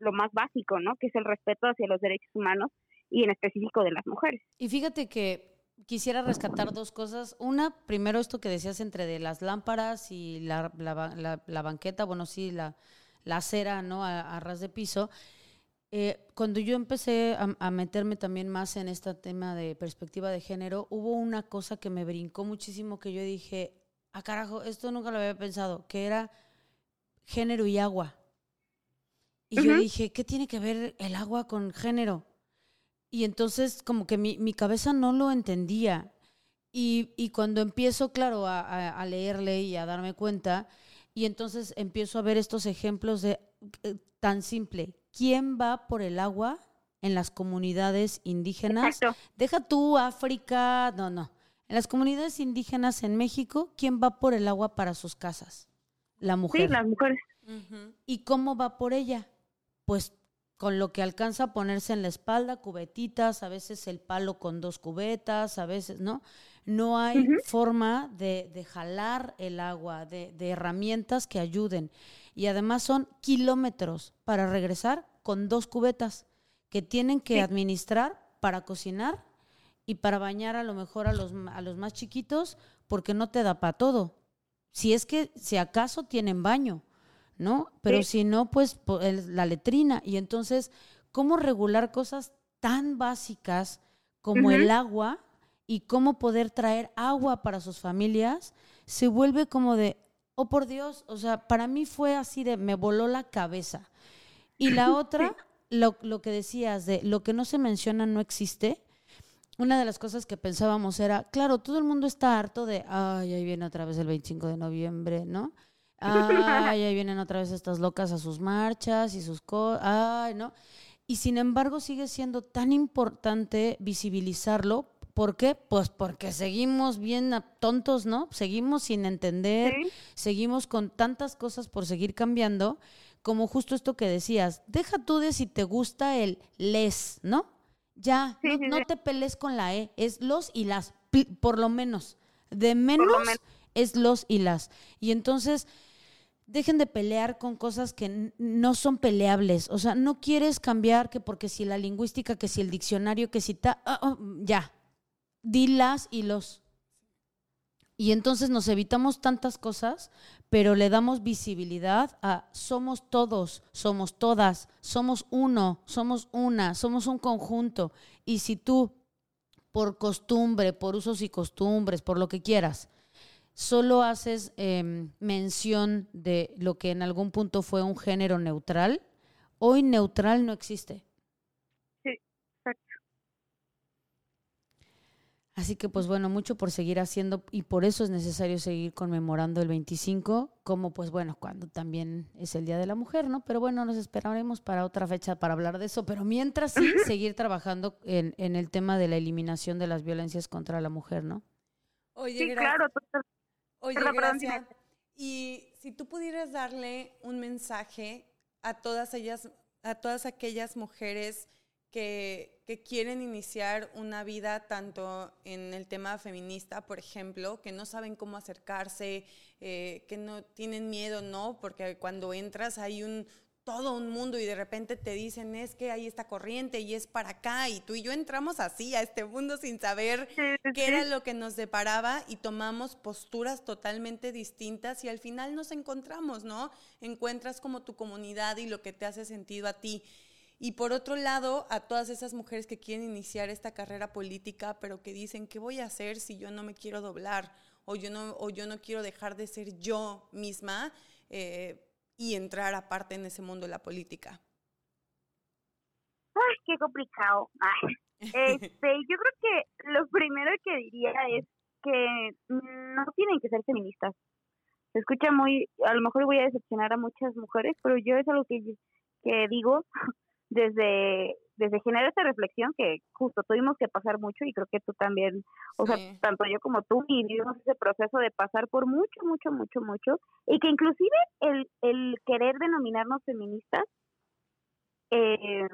lo más básico, ¿no? Que es el respeto hacia los derechos humanos y en específico de las mujeres. Y fíjate que quisiera rescatar dos cosas. Una, primero esto que decías entre de las lámparas y la, la, banqueta, bueno, sí, la, la acera, ¿no? A, ras de piso. Eh, cuando yo empecé a, a, meterme también más en este tema de perspectiva de género, hubo una cosa que me brincó muchísimo que yo dije, ah, carajo, esto nunca lo había pensado, que era género y agua. Y yo dije, ¿qué tiene que ver el agua con género? Y entonces como que mi, cabeza no lo entendía. Y, cuando empiezo, claro, a, leerle y a darme cuenta, y entonces empiezo a ver estos ejemplos de eh, tan simple, ¿quién va por el agua en las comunidades indígenas? Deja tú África, no, no. En las comunidades indígenas en México, ¿quién va por el agua para sus casas? La mujer. Sí, las mujeres. ¿Y cómo va por ella? Pues con lo que alcanza a ponerse en la espalda, cubetitas, a veces el palo con dos cubetas, a veces, ¿no? No hay forma de, jalar el agua, de, herramientas que ayuden. Y además son kilómetros para regresar con dos cubetas que tienen que administrar para cocinar y para bañar a lo mejor a los, a los más chiquitos porque no te da para todo. Si es que, si acaso tienen baño, ¿no? Pero si no, pues la letrina. Y entonces, ¿cómo regular cosas tan básicas como el agua y cómo poder traer agua para sus familias? Se vuelve como de, oh por Dios, o sea, para mí fue así de, me voló la cabeza. Y la <laughs> otra, lo, lo que decías de, lo que no se menciona no existe, una de las cosas que pensábamos era, claro, todo el mundo está harto de, ay, ahí viene otra vez el 25 de noviembre, ¿no? Ay, <laughs> ahí vienen otra vez estas locas a sus marchas y sus cosas, ay, ¿no? Y sin embargo sigue siendo tan importante visibilizarlo. ¿Por qué? Pues porque seguimos bien tontos, ¿no? Seguimos sin entender, seguimos con tantas cosas por seguir cambiando, como justo esto que decías, deja tú de si te gusta el les, ¿no? Ya, no, te pelees con la E, es los y las, por lo menos. De menos, es los y las. Y entonces, dejen de pelear con cosas que no son peleables. O sea, no quieres cambiar que porque si la lingüística, que si el diccionario, que si ah, oh, ya, dilas y los. Y entonces nos evitamos tantas cosas, pero le damos visibilidad a somos todos, somos todas, somos uno, somos una, somos un conjunto. Y si tú, por costumbre, por usos y costumbres, por lo que quieras, solo haces em, mención de lo que en algún punto fue un género neutral, hoy neutral no existe. Sí, exacto. Así que pues bueno, mucho por seguir haciendo y por eso es necesario seguir conmemorando el 25, como pues bueno, cuando también es el Día de la Mujer, ¿no? Pero bueno, nos esperaremos para otra fecha para hablar de eso, pero mientras sí, seguir trabajando en, en el tema de la eliminación de las violencias contra la mujer, ¿no? Oye, sí, claro, Oye, gracias. Y si tú pudieras darle un mensaje a todas ellas, a todas aquellas mujeres que, que, quieren iniciar una vida tanto en el tema feminista, por ejemplo, que no saben cómo acercarse, eh, que no tienen miedo, ¿no? Porque cuando entras hay un todo un mundo y de repente te dicen es que hay esta corriente y es para acá y tú y yo entramos así a este mundo sin saber qué era lo que nos separaba y tomamos posturas totalmente distintas y al final nos encontramos, ¿no? Encuentras como tu comunidad y lo que te hace sentido a ti. Y por otro lado, a todas esas mujeres que quieren iniciar esta carrera política, pero que dicen, ¿qué voy a hacer si yo no me quiero doblar? O yo no, o yo no quiero dejar de ser yo misma. Eh, y entrar aparte en ese mundo de la política? Ay, qué complicado. <laughs> Este, yo creo que lo primero que diría es que no tienen que ser feministas. Se escucha muy, a lo mejor voy a decepcionar a muchas mujeres, pero yo es algo que, que digo desde desde generar esta reflexión que justo tuvimos que pasar mucho y creo que tú también, o sea, tanto yo como tú vivimos ese proceso de pasar por mucho, mucho, mucho, mucho y que inclusive el, el querer denominarnos feministas eh,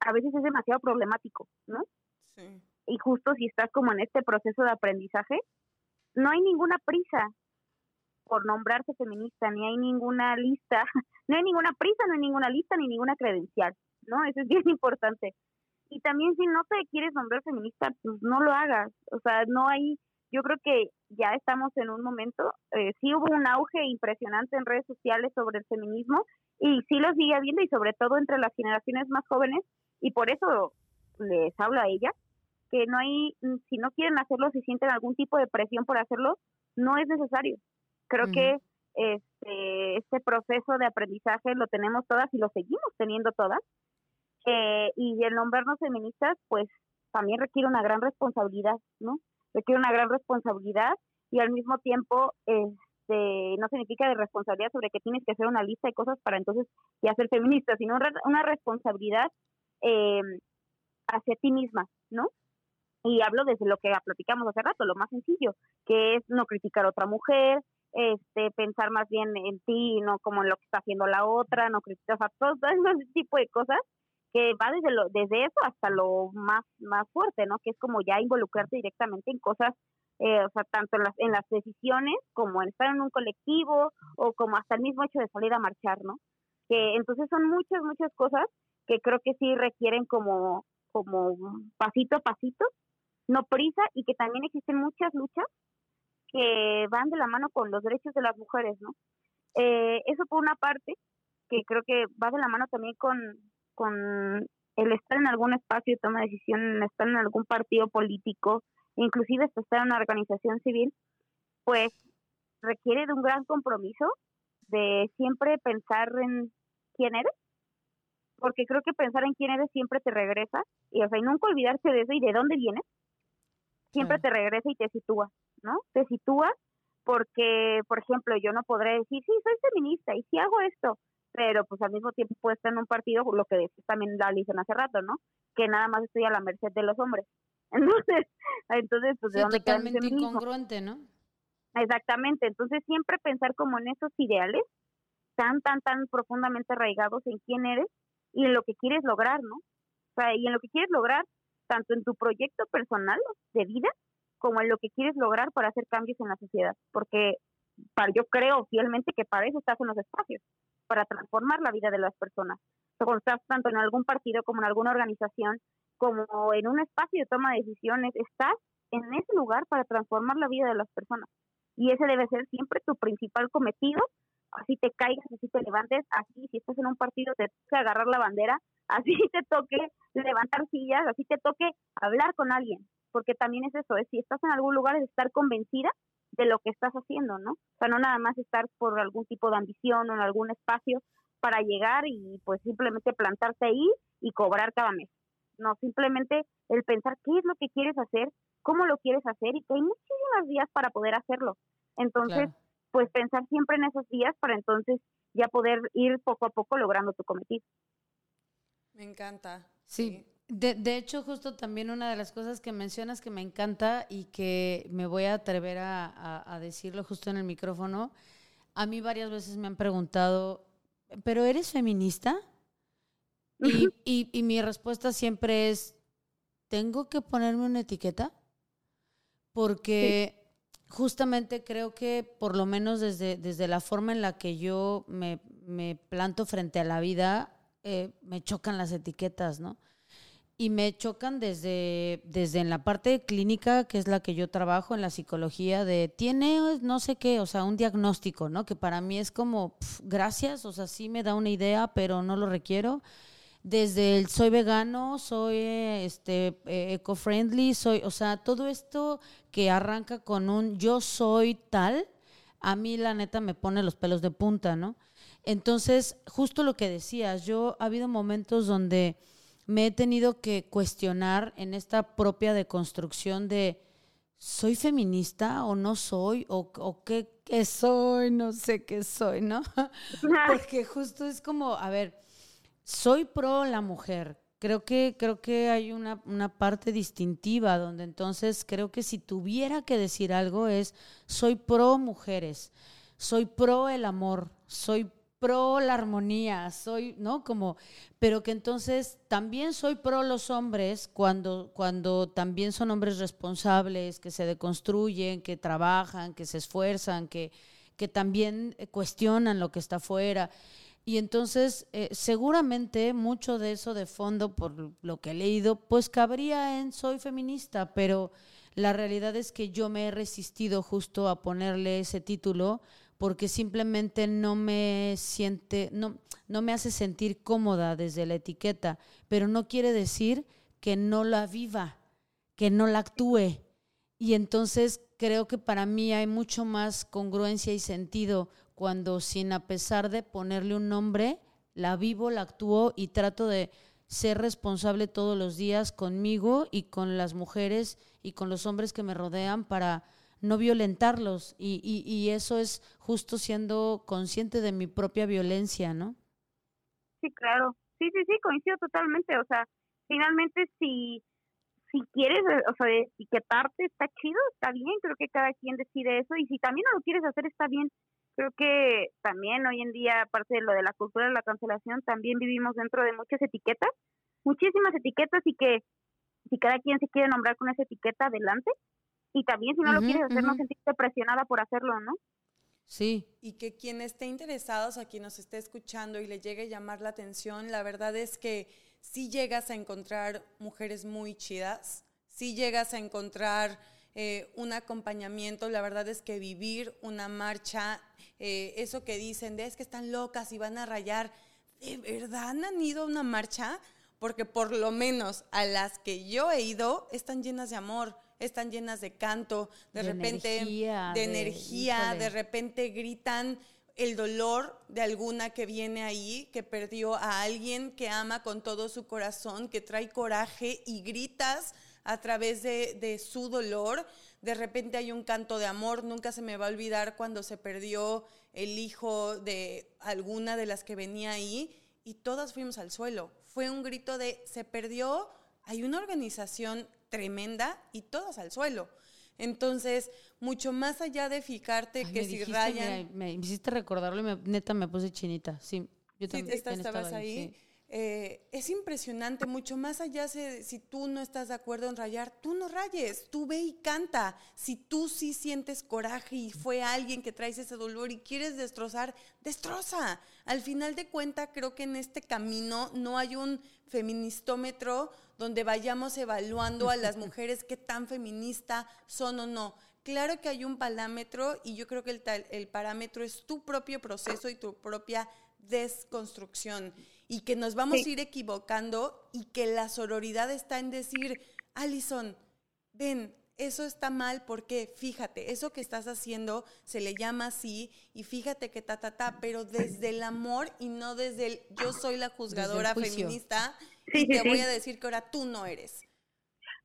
a veces es demasiado problemático, ¿no? Sí. Y justo si estás como en este proceso de aprendizaje, no hay ninguna prisa por nombrarse feminista, ni hay ninguna lista, <laughs> no hay ninguna prisa, no hay ninguna lista, ni ninguna credencial. ¿no? Eso es bien <laughs> importante. Y también si no te quieres nombrar feminista, pues no lo hagas. O sea, no hay, yo creo que ya estamos en un momento, eh, sí hubo un auge impresionante en redes sociales sobre el feminismo y sí lo sigue habiendo y sobre todo entre las generaciones más jóvenes y por eso les hablo a ellas que no hay, si no quieren hacerlo, si sienten algún tipo de presión por hacerlo, no es necesario. Creo que este, este proceso de aprendizaje lo tenemos todas y lo seguimos teniendo todas eh, y el nombrarnos feministas, pues también requiere una gran responsabilidad, ¿no? Requiere una gran responsabilidad y al mismo tiempo, este, no significa de responsabilidad sobre que tienes que hacer una lista de cosas para entonces ya ser feminista, sino una responsabilidad eh, hacia ti misma, ¿no? Y hablo desde lo que platicamos hace rato, lo más sencillo, que es no criticar a otra mujer, este pensar más bien en ti, no como en lo que está haciendo la otra, no criticar a todos, todo ese <laughs> tipo de cosas que va desde lo desde eso hasta lo más más fuerte no que es como ya involucrarte directamente en cosas eh, o sea tanto en las en las decisiones como en estar en un colectivo o como hasta el mismo hecho de salir a marchar no que entonces son muchas muchas cosas que creo que sí requieren como como pasito a pasito no prisa y que también existen muchas luchas que van de la mano con los derechos de las mujeres no eh, eso por una parte que creo que va de la mano también con con el estar en algún espacio de toma de decisión, estar en algún partido político, inclusive estar en una organización civil, pues requiere de un gran compromiso de siempre pensar en quién eres, porque creo que pensar en quién eres siempre te regresa, y o sea, y nunca olvidarse de eso y de dónde vienes, siempre te regresa y te sitúa, ¿no? Te sitúa porque, por ejemplo, yo no podré decir, sí, soy feminista y si hago esto, pero pues al mismo tiempo puede estar en un partido, lo que decís también la dicen hace rato, ¿no? Que nada más estoy a la merced de los hombres. <laughs> Entonces, entonces pues de dónde totalmente incongruente, ¿no? Exactamente, entonces siempre pensar como en esos ideales tan, tan, tan profundamente arraigados en quién eres y en lo que quieres lograr, ¿no? O sea, y en lo que quieres lograr, tanto en tu proyecto personal de vida como en lo que quieres lograr para hacer cambios en la sociedad, porque para, yo creo fielmente que para eso estás en los espacios, para transformar la vida de las personas. Cuando estás tanto en algún partido como en alguna organización, como en un espacio de toma de decisiones, estás en ese lugar para transformar la vida de las personas. Y ese debe ser siempre tu principal cometido, así te caigas, así te levantes, así si estás en un partido te toque agarrar la bandera, así te toque levantar sillas, así te toque hablar con alguien, porque también es eso, es si estás en algún lugar es estar convencida de lo que estás haciendo, ¿no? O sea, no nada más estar por algún tipo de ambición o en algún espacio para llegar y pues simplemente plantarte ahí y cobrar cada mes. No, simplemente el pensar qué es lo que quieres hacer, cómo lo quieres hacer y que hay muchísimas días para poder hacerlo. Entonces, pues pensar siempre en esos días para entonces ya poder ir poco a poco logrando tu cometido. Me encanta. Sí. De, de, hecho, justo también una de las cosas que mencionas que me encanta y que me voy a atrever a, a decirlo justo en el micrófono, a mí varias veces me han preguntado, ¿pero eres feminista? Y, y, mi respuesta siempre es, ¿tengo que ponerme una etiqueta? Porque justamente creo que por lo menos desde, desde la forma en la que yo me, me planto frente a la vida, eh, me chocan las etiquetas, ¿no? Y me chocan desde, desde en la parte clínica, que es la que yo trabajo, en la psicología, de tiene no sé qué, o sea, un diagnóstico, ¿no? Que para mí es como, gracias, o sea, sí me da una idea, pero no lo requiero desde el soy vegano, soy este eh, eco-friendly, soy, o sea, todo esto que arranca con un yo soy tal, a mí la neta me pone los pelos de punta, ¿no? Entonces, justo lo que decías, yo ha habido momentos donde me he tenido que cuestionar en esta propia deconstrucción de ¿soy feminista o no soy? ¿O, o qué, qué soy? No sé qué soy, ¿no? Porque justo es como, a ver, soy pro la mujer. Creo que, creo que hay una, una, parte distintiva donde entonces creo que si tuviera que decir algo es soy pro mujeres, soy pro el amor, soy pro la armonía, soy, ¿no? Como, pero que entonces también soy pro los hombres cuando, cuando también son hombres responsables, que se deconstruyen, que trabajan, que se esfuerzan, que, que también cuestionan lo que está afuera. Y entonces, eh, seguramente mucho de eso de fondo, por lo que he leído, pues cabría en soy feminista, pero la realidad es que yo me he resistido justo a ponerle ese título porque simplemente no me siente, no, no me hace sentir cómoda desde la etiqueta, pero no quiere decir que no la viva, que no la actúe. Y entonces creo que para mí hay mucho más congruencia y sentido cuando sin a pesar de ponerle un nombre, la vivo, la actúo y trato de ser responsable todos los días conmigo y con las mujeres y con los hombres que me rodean para no violentarlos. Y, y, eso es justo siendo consciente de mi propia violencia, ¿no? Sí, claro. Sí, sí, sí, coincido totalmente. O sea, finalmente si, si quieres, o sea, etiquetarte está chido, está bien, creo que cada quien decide eso. Y si también no lo quieres hacer, está bien creo que también hoy en día, aparte de lo de la cultura de la cancelación, también vivimos dentro de muchas etiquetas, muchísimas etiquetas y que si cada quien se quiere nombrar con esa etiqueta, adelante. Y también si no lo quieres hacer, no sentirte presionada por hacerlo, ¿no? Sí. Y que quien esté interesado, o quien nos esté escuchando y le llegue a llamar la atención, la verdad es que si llegas a encontrar mujeres muy chidas, si llegas a encontrar eh, un acompañamiento. La verdad es que vivir una marcha, eh, eso que dicen de es que están locas y van a rayar, ¿de verdad han ido a una marcha? Porque por lo menos a las que yo he ido están llenas de amor, están llenas de canto, de, repente de, energía, de repente gritan el dolor de alguna que viene ahí, que perdió a alguien que ama con todo su corazón, que trae coraje y gritas a través de, su dolor. De repente hay un canto de amor, nunca se me va a olvidar cuando se perdió el hijo de alguna de las que venía ahí y todas fuimos al suelo. Fue un grito de se perdió, hay una organización tremenda y todas al suelo. Entonces, mucho más allá de fijarte que si rayan... Me, hiciste recordarlo y neta me puse chinita. Sí, yo también estabas ahí. Eh, es impresionante, mucho más allá de si tú no estás de acuerdo en rayar, tú no rayes, tú ve y canta. Si tú sí sientes coraje y fue alguien que traes ese dolor y quieres destrozar, destroza. Al final de cuentas, creo que en este camino no hay un feministómetro donde vayamos evaluando a las <laughs> mujeres qué tan feminista son o no. Claro que hay un parámetro y yo creo que el, el parámetro es tu propio proceso y tu propia desconstrucción y que nos vamos a ir equivocando y que la sororidad está en decir, Alison, ven, eso está mal porque fíjate, eso que estás haciendo se le llama así y fíjate que ta, ta, ta, pero desde el amor y no desde el yo soy la juzgadora feminista y te voy a decir que ahora tú no eres.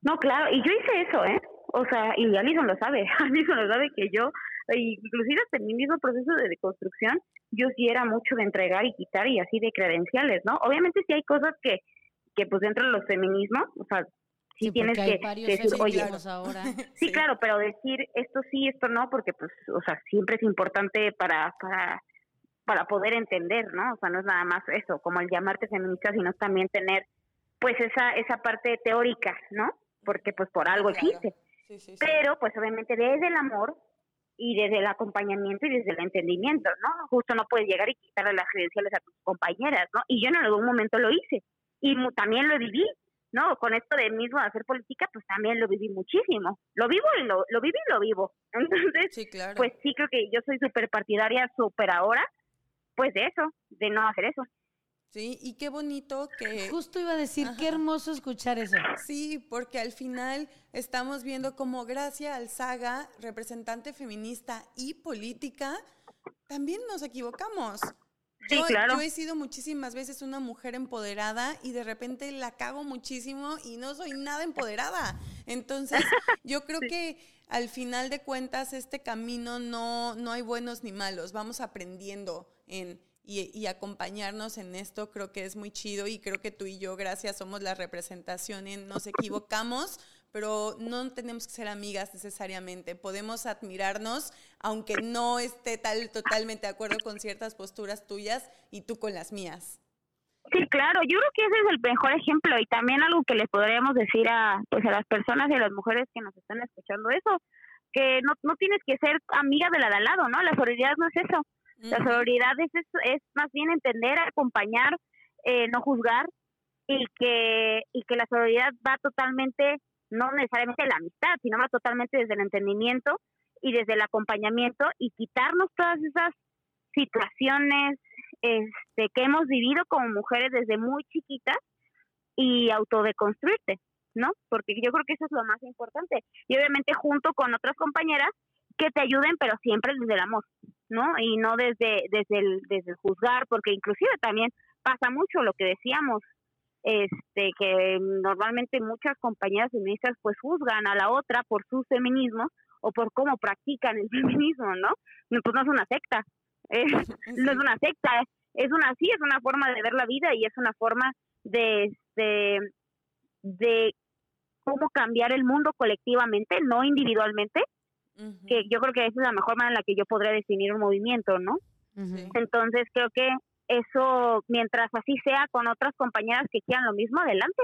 No, claro, y yo hice eso, ¿eh? O sea, y Alison lo sabe, <laughs> Alison lo sabe que yo, inclusive hasta en mi mismo proceso de deconstrucción, yo sí era mucho de entregar y quitar y así de credenciales, ¿no? Obviamente sí hay cosas que, que pues dentro de los feminismos, o sea, sí, tienes que decir, oye, <laughs> ahora. <laughs> sí, claro, pero decir esto sí, esto no, porque pues, o sea, siempre es importante para, para, para poder entender, ¿no? O sea, no es nada más eso, como el llamarte feminista, sino también tener, pues, esa, esa parte teórica, ¿no? Porque pues por algo existe. Pero pues obviamente desde el amor y desde el acompañamiento y desde el entendimiento, ¿no? Justo no puedes llegar y quitarle las credenciales a tus compañeras, ¿no? Y yo en algún momento lo hice y también lo viví, ¿no? Con esto de mismo hacer política, pues también lo viví muchísimo. Lo vivo y lo, lo viví y lo vivo. <laughs> Entonces, pues sí creo que yo soy súper partidaria, súper ahora, pues de eso, de no hacer eso. Sí, y qué bonito que... Justo iba a decir, qué hermoso escuchar eso. Sí, porque al final estamos viendo como Gracia Alzaga, representante feminista y política, también nos equivocamos. Sí, claro. yo he sido muchísimas veces una mujer empoderada y de repente la cago muchísimo y no soy nada empoderada. Entonces, <laughs> yo creo que al final de cuentas este camino no, no hay buenos ni malos, vamos aprendiendo en y, acompañarnos en esto creo que es muy chido y creo que tú y yo, gracias, somos la representación en nos equivocamos, pero no tenemos que ser amigas necesariamente. Podemos admirarnos, aunque no esté tal, totalmente de acuerdo con ciertas posturas tuyas y tú con las mías. Sí, claro, yo creo que ese es el mejor ejemplo y también algo que les podríamos decir a, pues a las personas y a las mujeres que nos están escuchando eso, que no, no tienes que ser amiga de la de al lado, ¿no? La solidaridad no es eso la sororidad es, es, más bien entender, acompañar, eh, no juzgar y que, y que la sororidad va totalmente, no necesariamente la amistad, sino va totalmente desde el entendimiento y desde el acompañamiento y quitarnos todas esas situaciones este, que hemos vivido como mujeres desde muy chiquitas y autodeconstruirte, ¿no? Porque yo creo que eso es lo más importante. Y obviamente junto con otras compañeras que te ayuden, pero siempre desde el amor, ¿no? Y no desde, desde, el, desde el juzgar, porque inclusive también pasa mucho lo que decíamos, este que normalmente muchas compañeras feministas pues juzgan a la otra por su feminismo o por cómo practican el <laughs> feminismo, ¿no? Pues no es una secta, <laughs> no es una secta, es una sí, es una forma de ver la vida y es una forma de, de, de cómo cambiar el mundo colectivamente, no individualmente, que yo creo que esa es la mejor manera en la que yo podría definir un movimiento, ¿no? Entonces creo que eso, mientras así sea con otras compañeras que quieran lo mismo, adelante,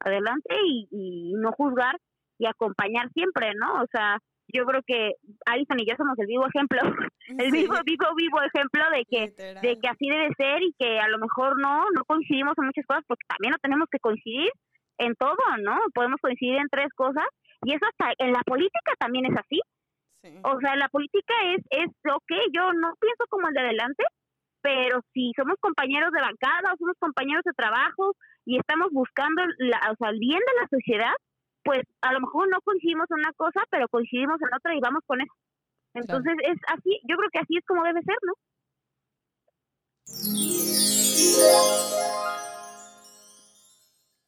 adelante y, no juzgar y acompañar siempre, ¿no? O sea, yo creo que Alison y yo somos el vivo ejemplo, <laughs> el vivo, vivo, vivo ejemplo de que, de que así debe ser y que a lo mejor no, no coincidimos en muchas cosas porque también no tenemos que coincidir en todo, ¿no? Podemos coincidir en tres cosas y eso hasta en la política también es así. O sea, la política es, es, ok, yo no pienso como el de adelante, pero si somos compañeros de bancada o somos compañeros de trabajo y estamos buscando la, o sea, el bien de la sociedad, pues a lo mejor no coincidimos en una cosa, pero coincidimos en otra y vamos con eso. Entonces es así, yo creo que así es como debe ser, ¿no?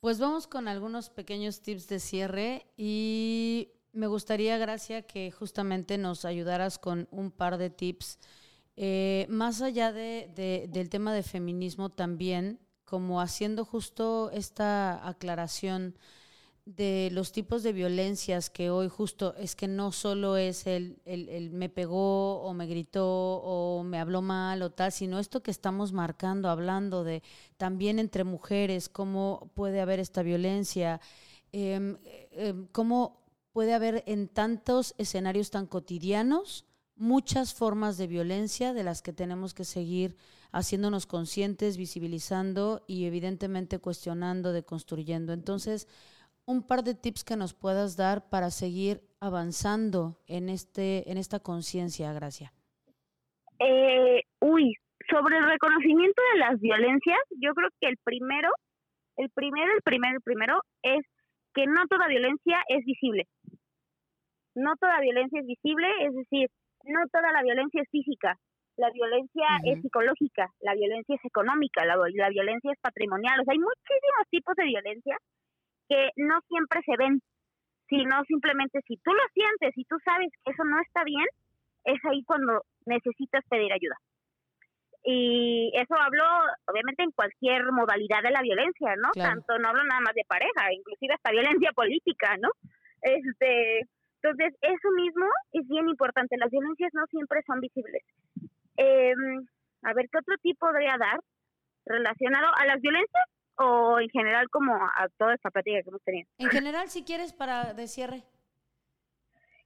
Pues vamos con algunos pequeños tips de cierre y me gustaría, Gracia, que justamente nos ayudaras con un par de tips. Eh, más allá de, del tema de feminismo también, como haciendo justo esta aclaración de los tipos de violencias que hoy justo es que no solo es el, el, me pegó o me gritó o me habló mal o tal, sino esto que estamos marcando, hablando de también entre mujeres, cómo puede haber esta violencia, em, em, cómo puede haber en tantos escenarios tan cotidianos muchas formas de violencia de las que tenemos que seguir haciéndonos conscientes, visibilizando y evidentemente cuestionando, deconstruyendo. Entonces, un par de tips que nos puedas dar para seguir avanzando en este en esta conciencia, Gracia. Eh, uy, sobre el reconocimiento de las violencias, yo creo que el primero, el primero, el primero, el primero es que no toda violencia es visible. No toda violencia es visible, es decir, no toda la violencia es física. La violencia es psicológica, la violencia es económica, la, la violencia es patrimonial. O sea, hay muchísimos tipos de violencia que no siempre se ven, sino simplemente si tú lo sientes y tú sabes que eso no está bien, es ahí cuando necesitas pedir ayuda. Y eso hablo, obviamente, en cualquier modalidad de la violencia, ¿no? Tanto no hablo nada más de pareja, inclusive hasta violencia política, ¿no? Este, entonces, eso mismo es bien importante. Las violencias no siempre son visibles. Em, a ver, ¿qué otro tipo podría dar relacionado a las violencias o en general como a toda esta plática que hemos tenido? En general, si quieres, para de cierre.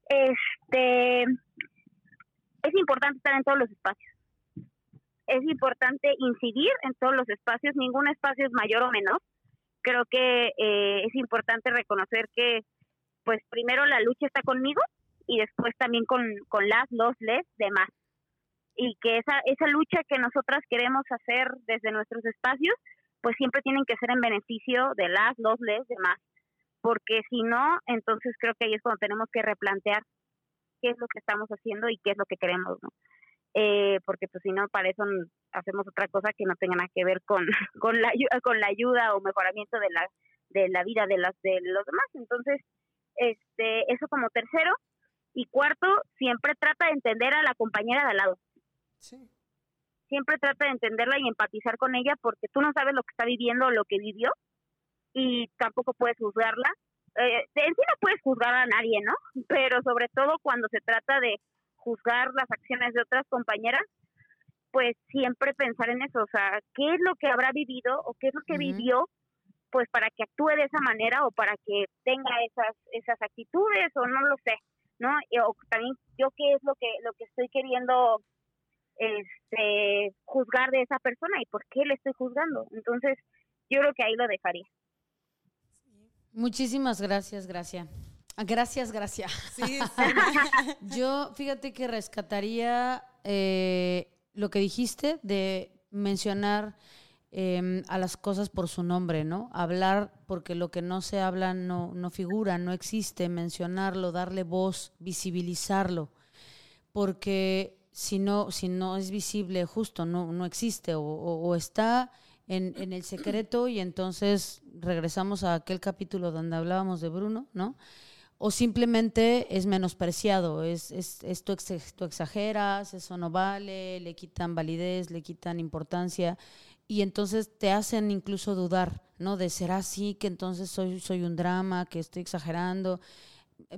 Este, es importante estar en todos los espacios. Es importante incidir en todos los espacios. Ningún espacio es mayor o menor. Creo que eh, es importante reconocer que pues primero la lucha está conmigo y después también con, con las, los, les, demás. Y que esa, esa lucha que nosotras queremos hacer desde nuestros espacios, pues siempre tienen que ser en beneficio de las, los, les, demás. Porque si no, entonces creo que ahí es cuando tenemos que replantear qué es lo que estamos haciendo y qué es lo que queremos, ¿no? Eh, porque pues si no, para eso hacemos otra cosa que no tenga nada que ver con, <laughs> con, la, con la ayuda o mejoramiento de la, de la vida de, las, de los demás. Entonces, este, eso como tercero. Y cuarto, siempre trata de entender a la compañera de al lado. Siempre trata de entenderla y empatizar con ella porque tú no sabes lo que está viviendo o lo que vivió y tampoco puedes juzgarla. Eh, en sí no puedes juzgar a nadie, ¿no? Pero sobre todo cuando se trata de juzgar las acciones de otras compañeras, pues siempre pensar en eso, o sea, ¿qué es lo que habrá vivido o qué es lo que vivió pues para que actúe de esa manera o para que tenga esas esas actitudes o no lo sé, ¿no? o también yo qué es lo que lo que estoy queriendo este juzgar de esa persona y por qué le estoy juzgando. Entonces, yo creo que ahí lo dejaría. Muchísimas gracias, Gracia. Ah, gracias, gracias. Sí, <laughs> yo, fíjate que rescataría eh, lo que dijiste de mencionar Em, a las cosas por su nombre, ¿no? Hablar porque lo que no se habla no, no figura, no existe, mencionarlo, darle voz, visibilizarlo, porque si no, si no es visible, justo no, no existe o, está en, en, el secreto y entonces regresamos a aquel capítulo donde hablábamos de Bruno, ¿no? O simplemente es menospreciado, es, es, es tú, tú exageras, eso no vale, le quitan validez, le quitan importancia y entonces te hacen incluso dudar, ¿no? De ser así, que entonces soy, soy un drama, que estoy exagerando.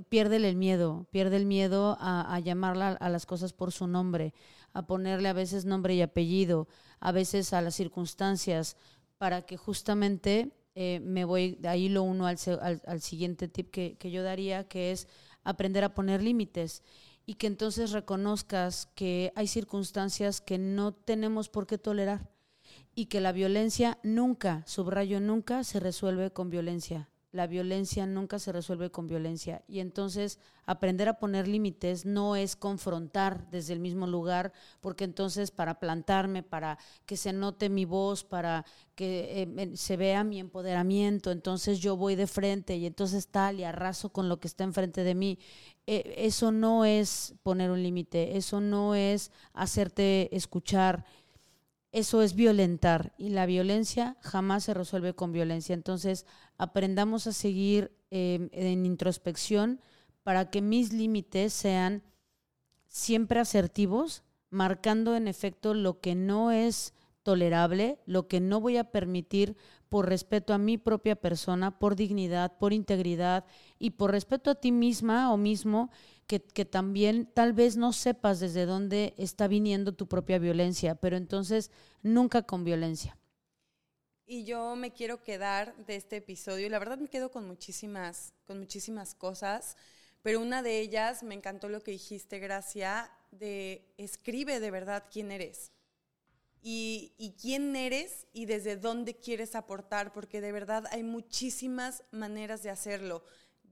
Pierde el miedo, pierde el miedo a, a llamarla a las cosas por su nombre, a ponerle a veces nombre y apellido, a veces a las circunstancias, para que justamente eh, me voy, de ahí lo uno al, al, al siguiente tip que, que yo daría, que es aprender a poner límites y que entonces reconozcas que hay circunstancias que no tenemos por qué tolerar y que la violencia nunca, subrayo nunca, se resuelve con violencia. La violencia nunca se resuelve con violencia. Y entonces aprender a poner límites no es confrontar desde el mismo lugar, porque entonces para plantarme, para que se note mi voz, para que eh, se vea mi empoderamiento, entonces yo voy de frente y entonces tal y arraso con lo que está enfrente de mí. Eh, eso no es poner un límite, eso no es hacerte escuchar, eso es violentar y la violencia jamás se resuelve con violencia. Entonces, aprendamos a seguir em, en introspección para que mis límites sean siempre asertivos, marcando en efecto lo que no es tolerable, lo que no voy a permitir por respeto a mi propia persona, por dignidad, por integridad y por respeto a ti misma o mismo, que, que, también tal vez no sepas desde dónde está viniendo tu propia violencia, pero entonces nunca con violencia. Y yo me quiero quedar de este episodio, la verdad me quedo con muchísimas, con muchísimas cosas, pero una de ellas me encantó lo que dijiste, Gracia, de escribe de verdad quién eres y, quién eres y desde dónde quieres aportar, porque de verdad hay muchísimas maneras de hacerlo.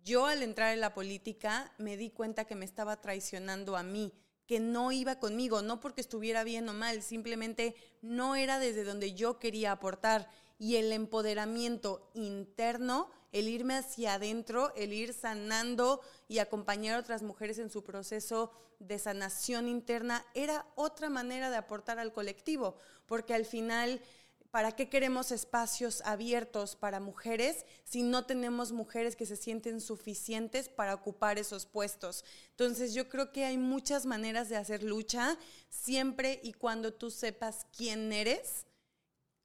Yo al entrar en la política me di cuenta que me estaba traicionando a mí, que no iba conmigo, no porque estuviera bien o mal, simplemente no era desde donde yo quería aportar. Y el empoderamiento interno, el irme hacia adentro, el ir sanando y acompañar a otras mujeres en su proceso de sanación interna, era otra manera de aportar al colectivo, porque al final, ¿para qué queremos espacios abiertos para mujeres si no tenemos mujeres que se sienten suficientes para ocupar esos puestos? Entonces yo creo que hay muchas maneras de hacer lucha, siempre y cuando tú sepas quién eres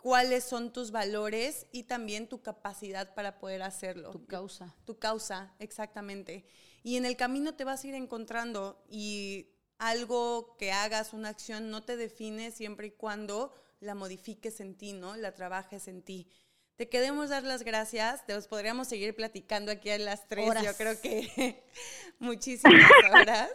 cuáles son tus valores y también tu capacidad para poder hacerlo. Tu causa. Tu causa, exactamente. Y en el camino te vas a ir encontrando y algo que hagas, una acción, no te define siempre y cuando la modifiques en ti, ¿no? La trabajes en ti. Te queremos dar las gracias. Te podríamos seguir platicando aquí a las tres, yo creo que <laughs> muchísimas <laughs> horas.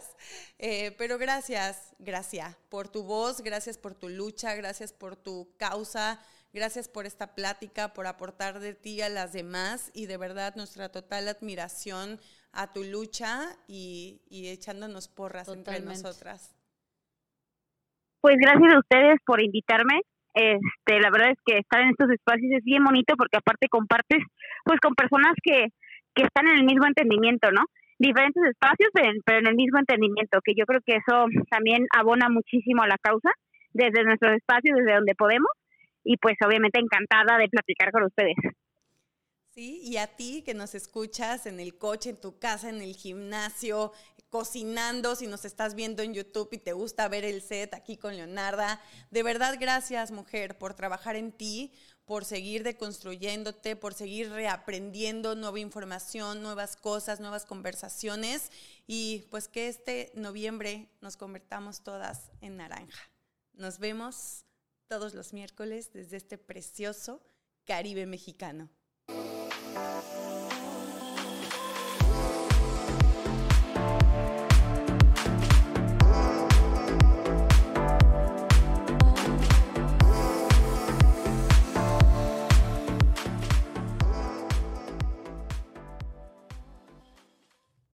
Eh, pero gracias, gracias por tu voz, gracias por tu lucha, gracias por tu causa, Gracias por esta plática, por aportar de ti a las demás y de verdad nuestra total admiración a tu lucha y, echándonos porras entre nosotras. Pues gracias a ustedes por invitarme. Este, la verdad es que estar en estos espacios es bien bonito porque aparte compartes pues con personas que, que están en el mismo entendimiento, ¿no? Diferentes espacios, pero en el mismo entendimiento, que yo creo que eso también abona muchísimo a la causa desde nuestros espacios, desde donde podemos y pues obviamente encantada de platicar con ustedes. Sí, y a ti que nos escuchas en el coche, en tu casa, en el gimnasio, cocinando, si nos estás viendo en YouTube y te gusta ver el set aquí con Leonarda. De verdad, gracias, mujer, por trabajar en ti, por seguir deconstruyéndote, por seguir reaprendiendo nueva información, nuevas cosas, nuevas conversaciones y pues que este noviembre nos convertamos todas en naranja. Nos vemos todos los miércoles desde este precioso Caribe mexicano.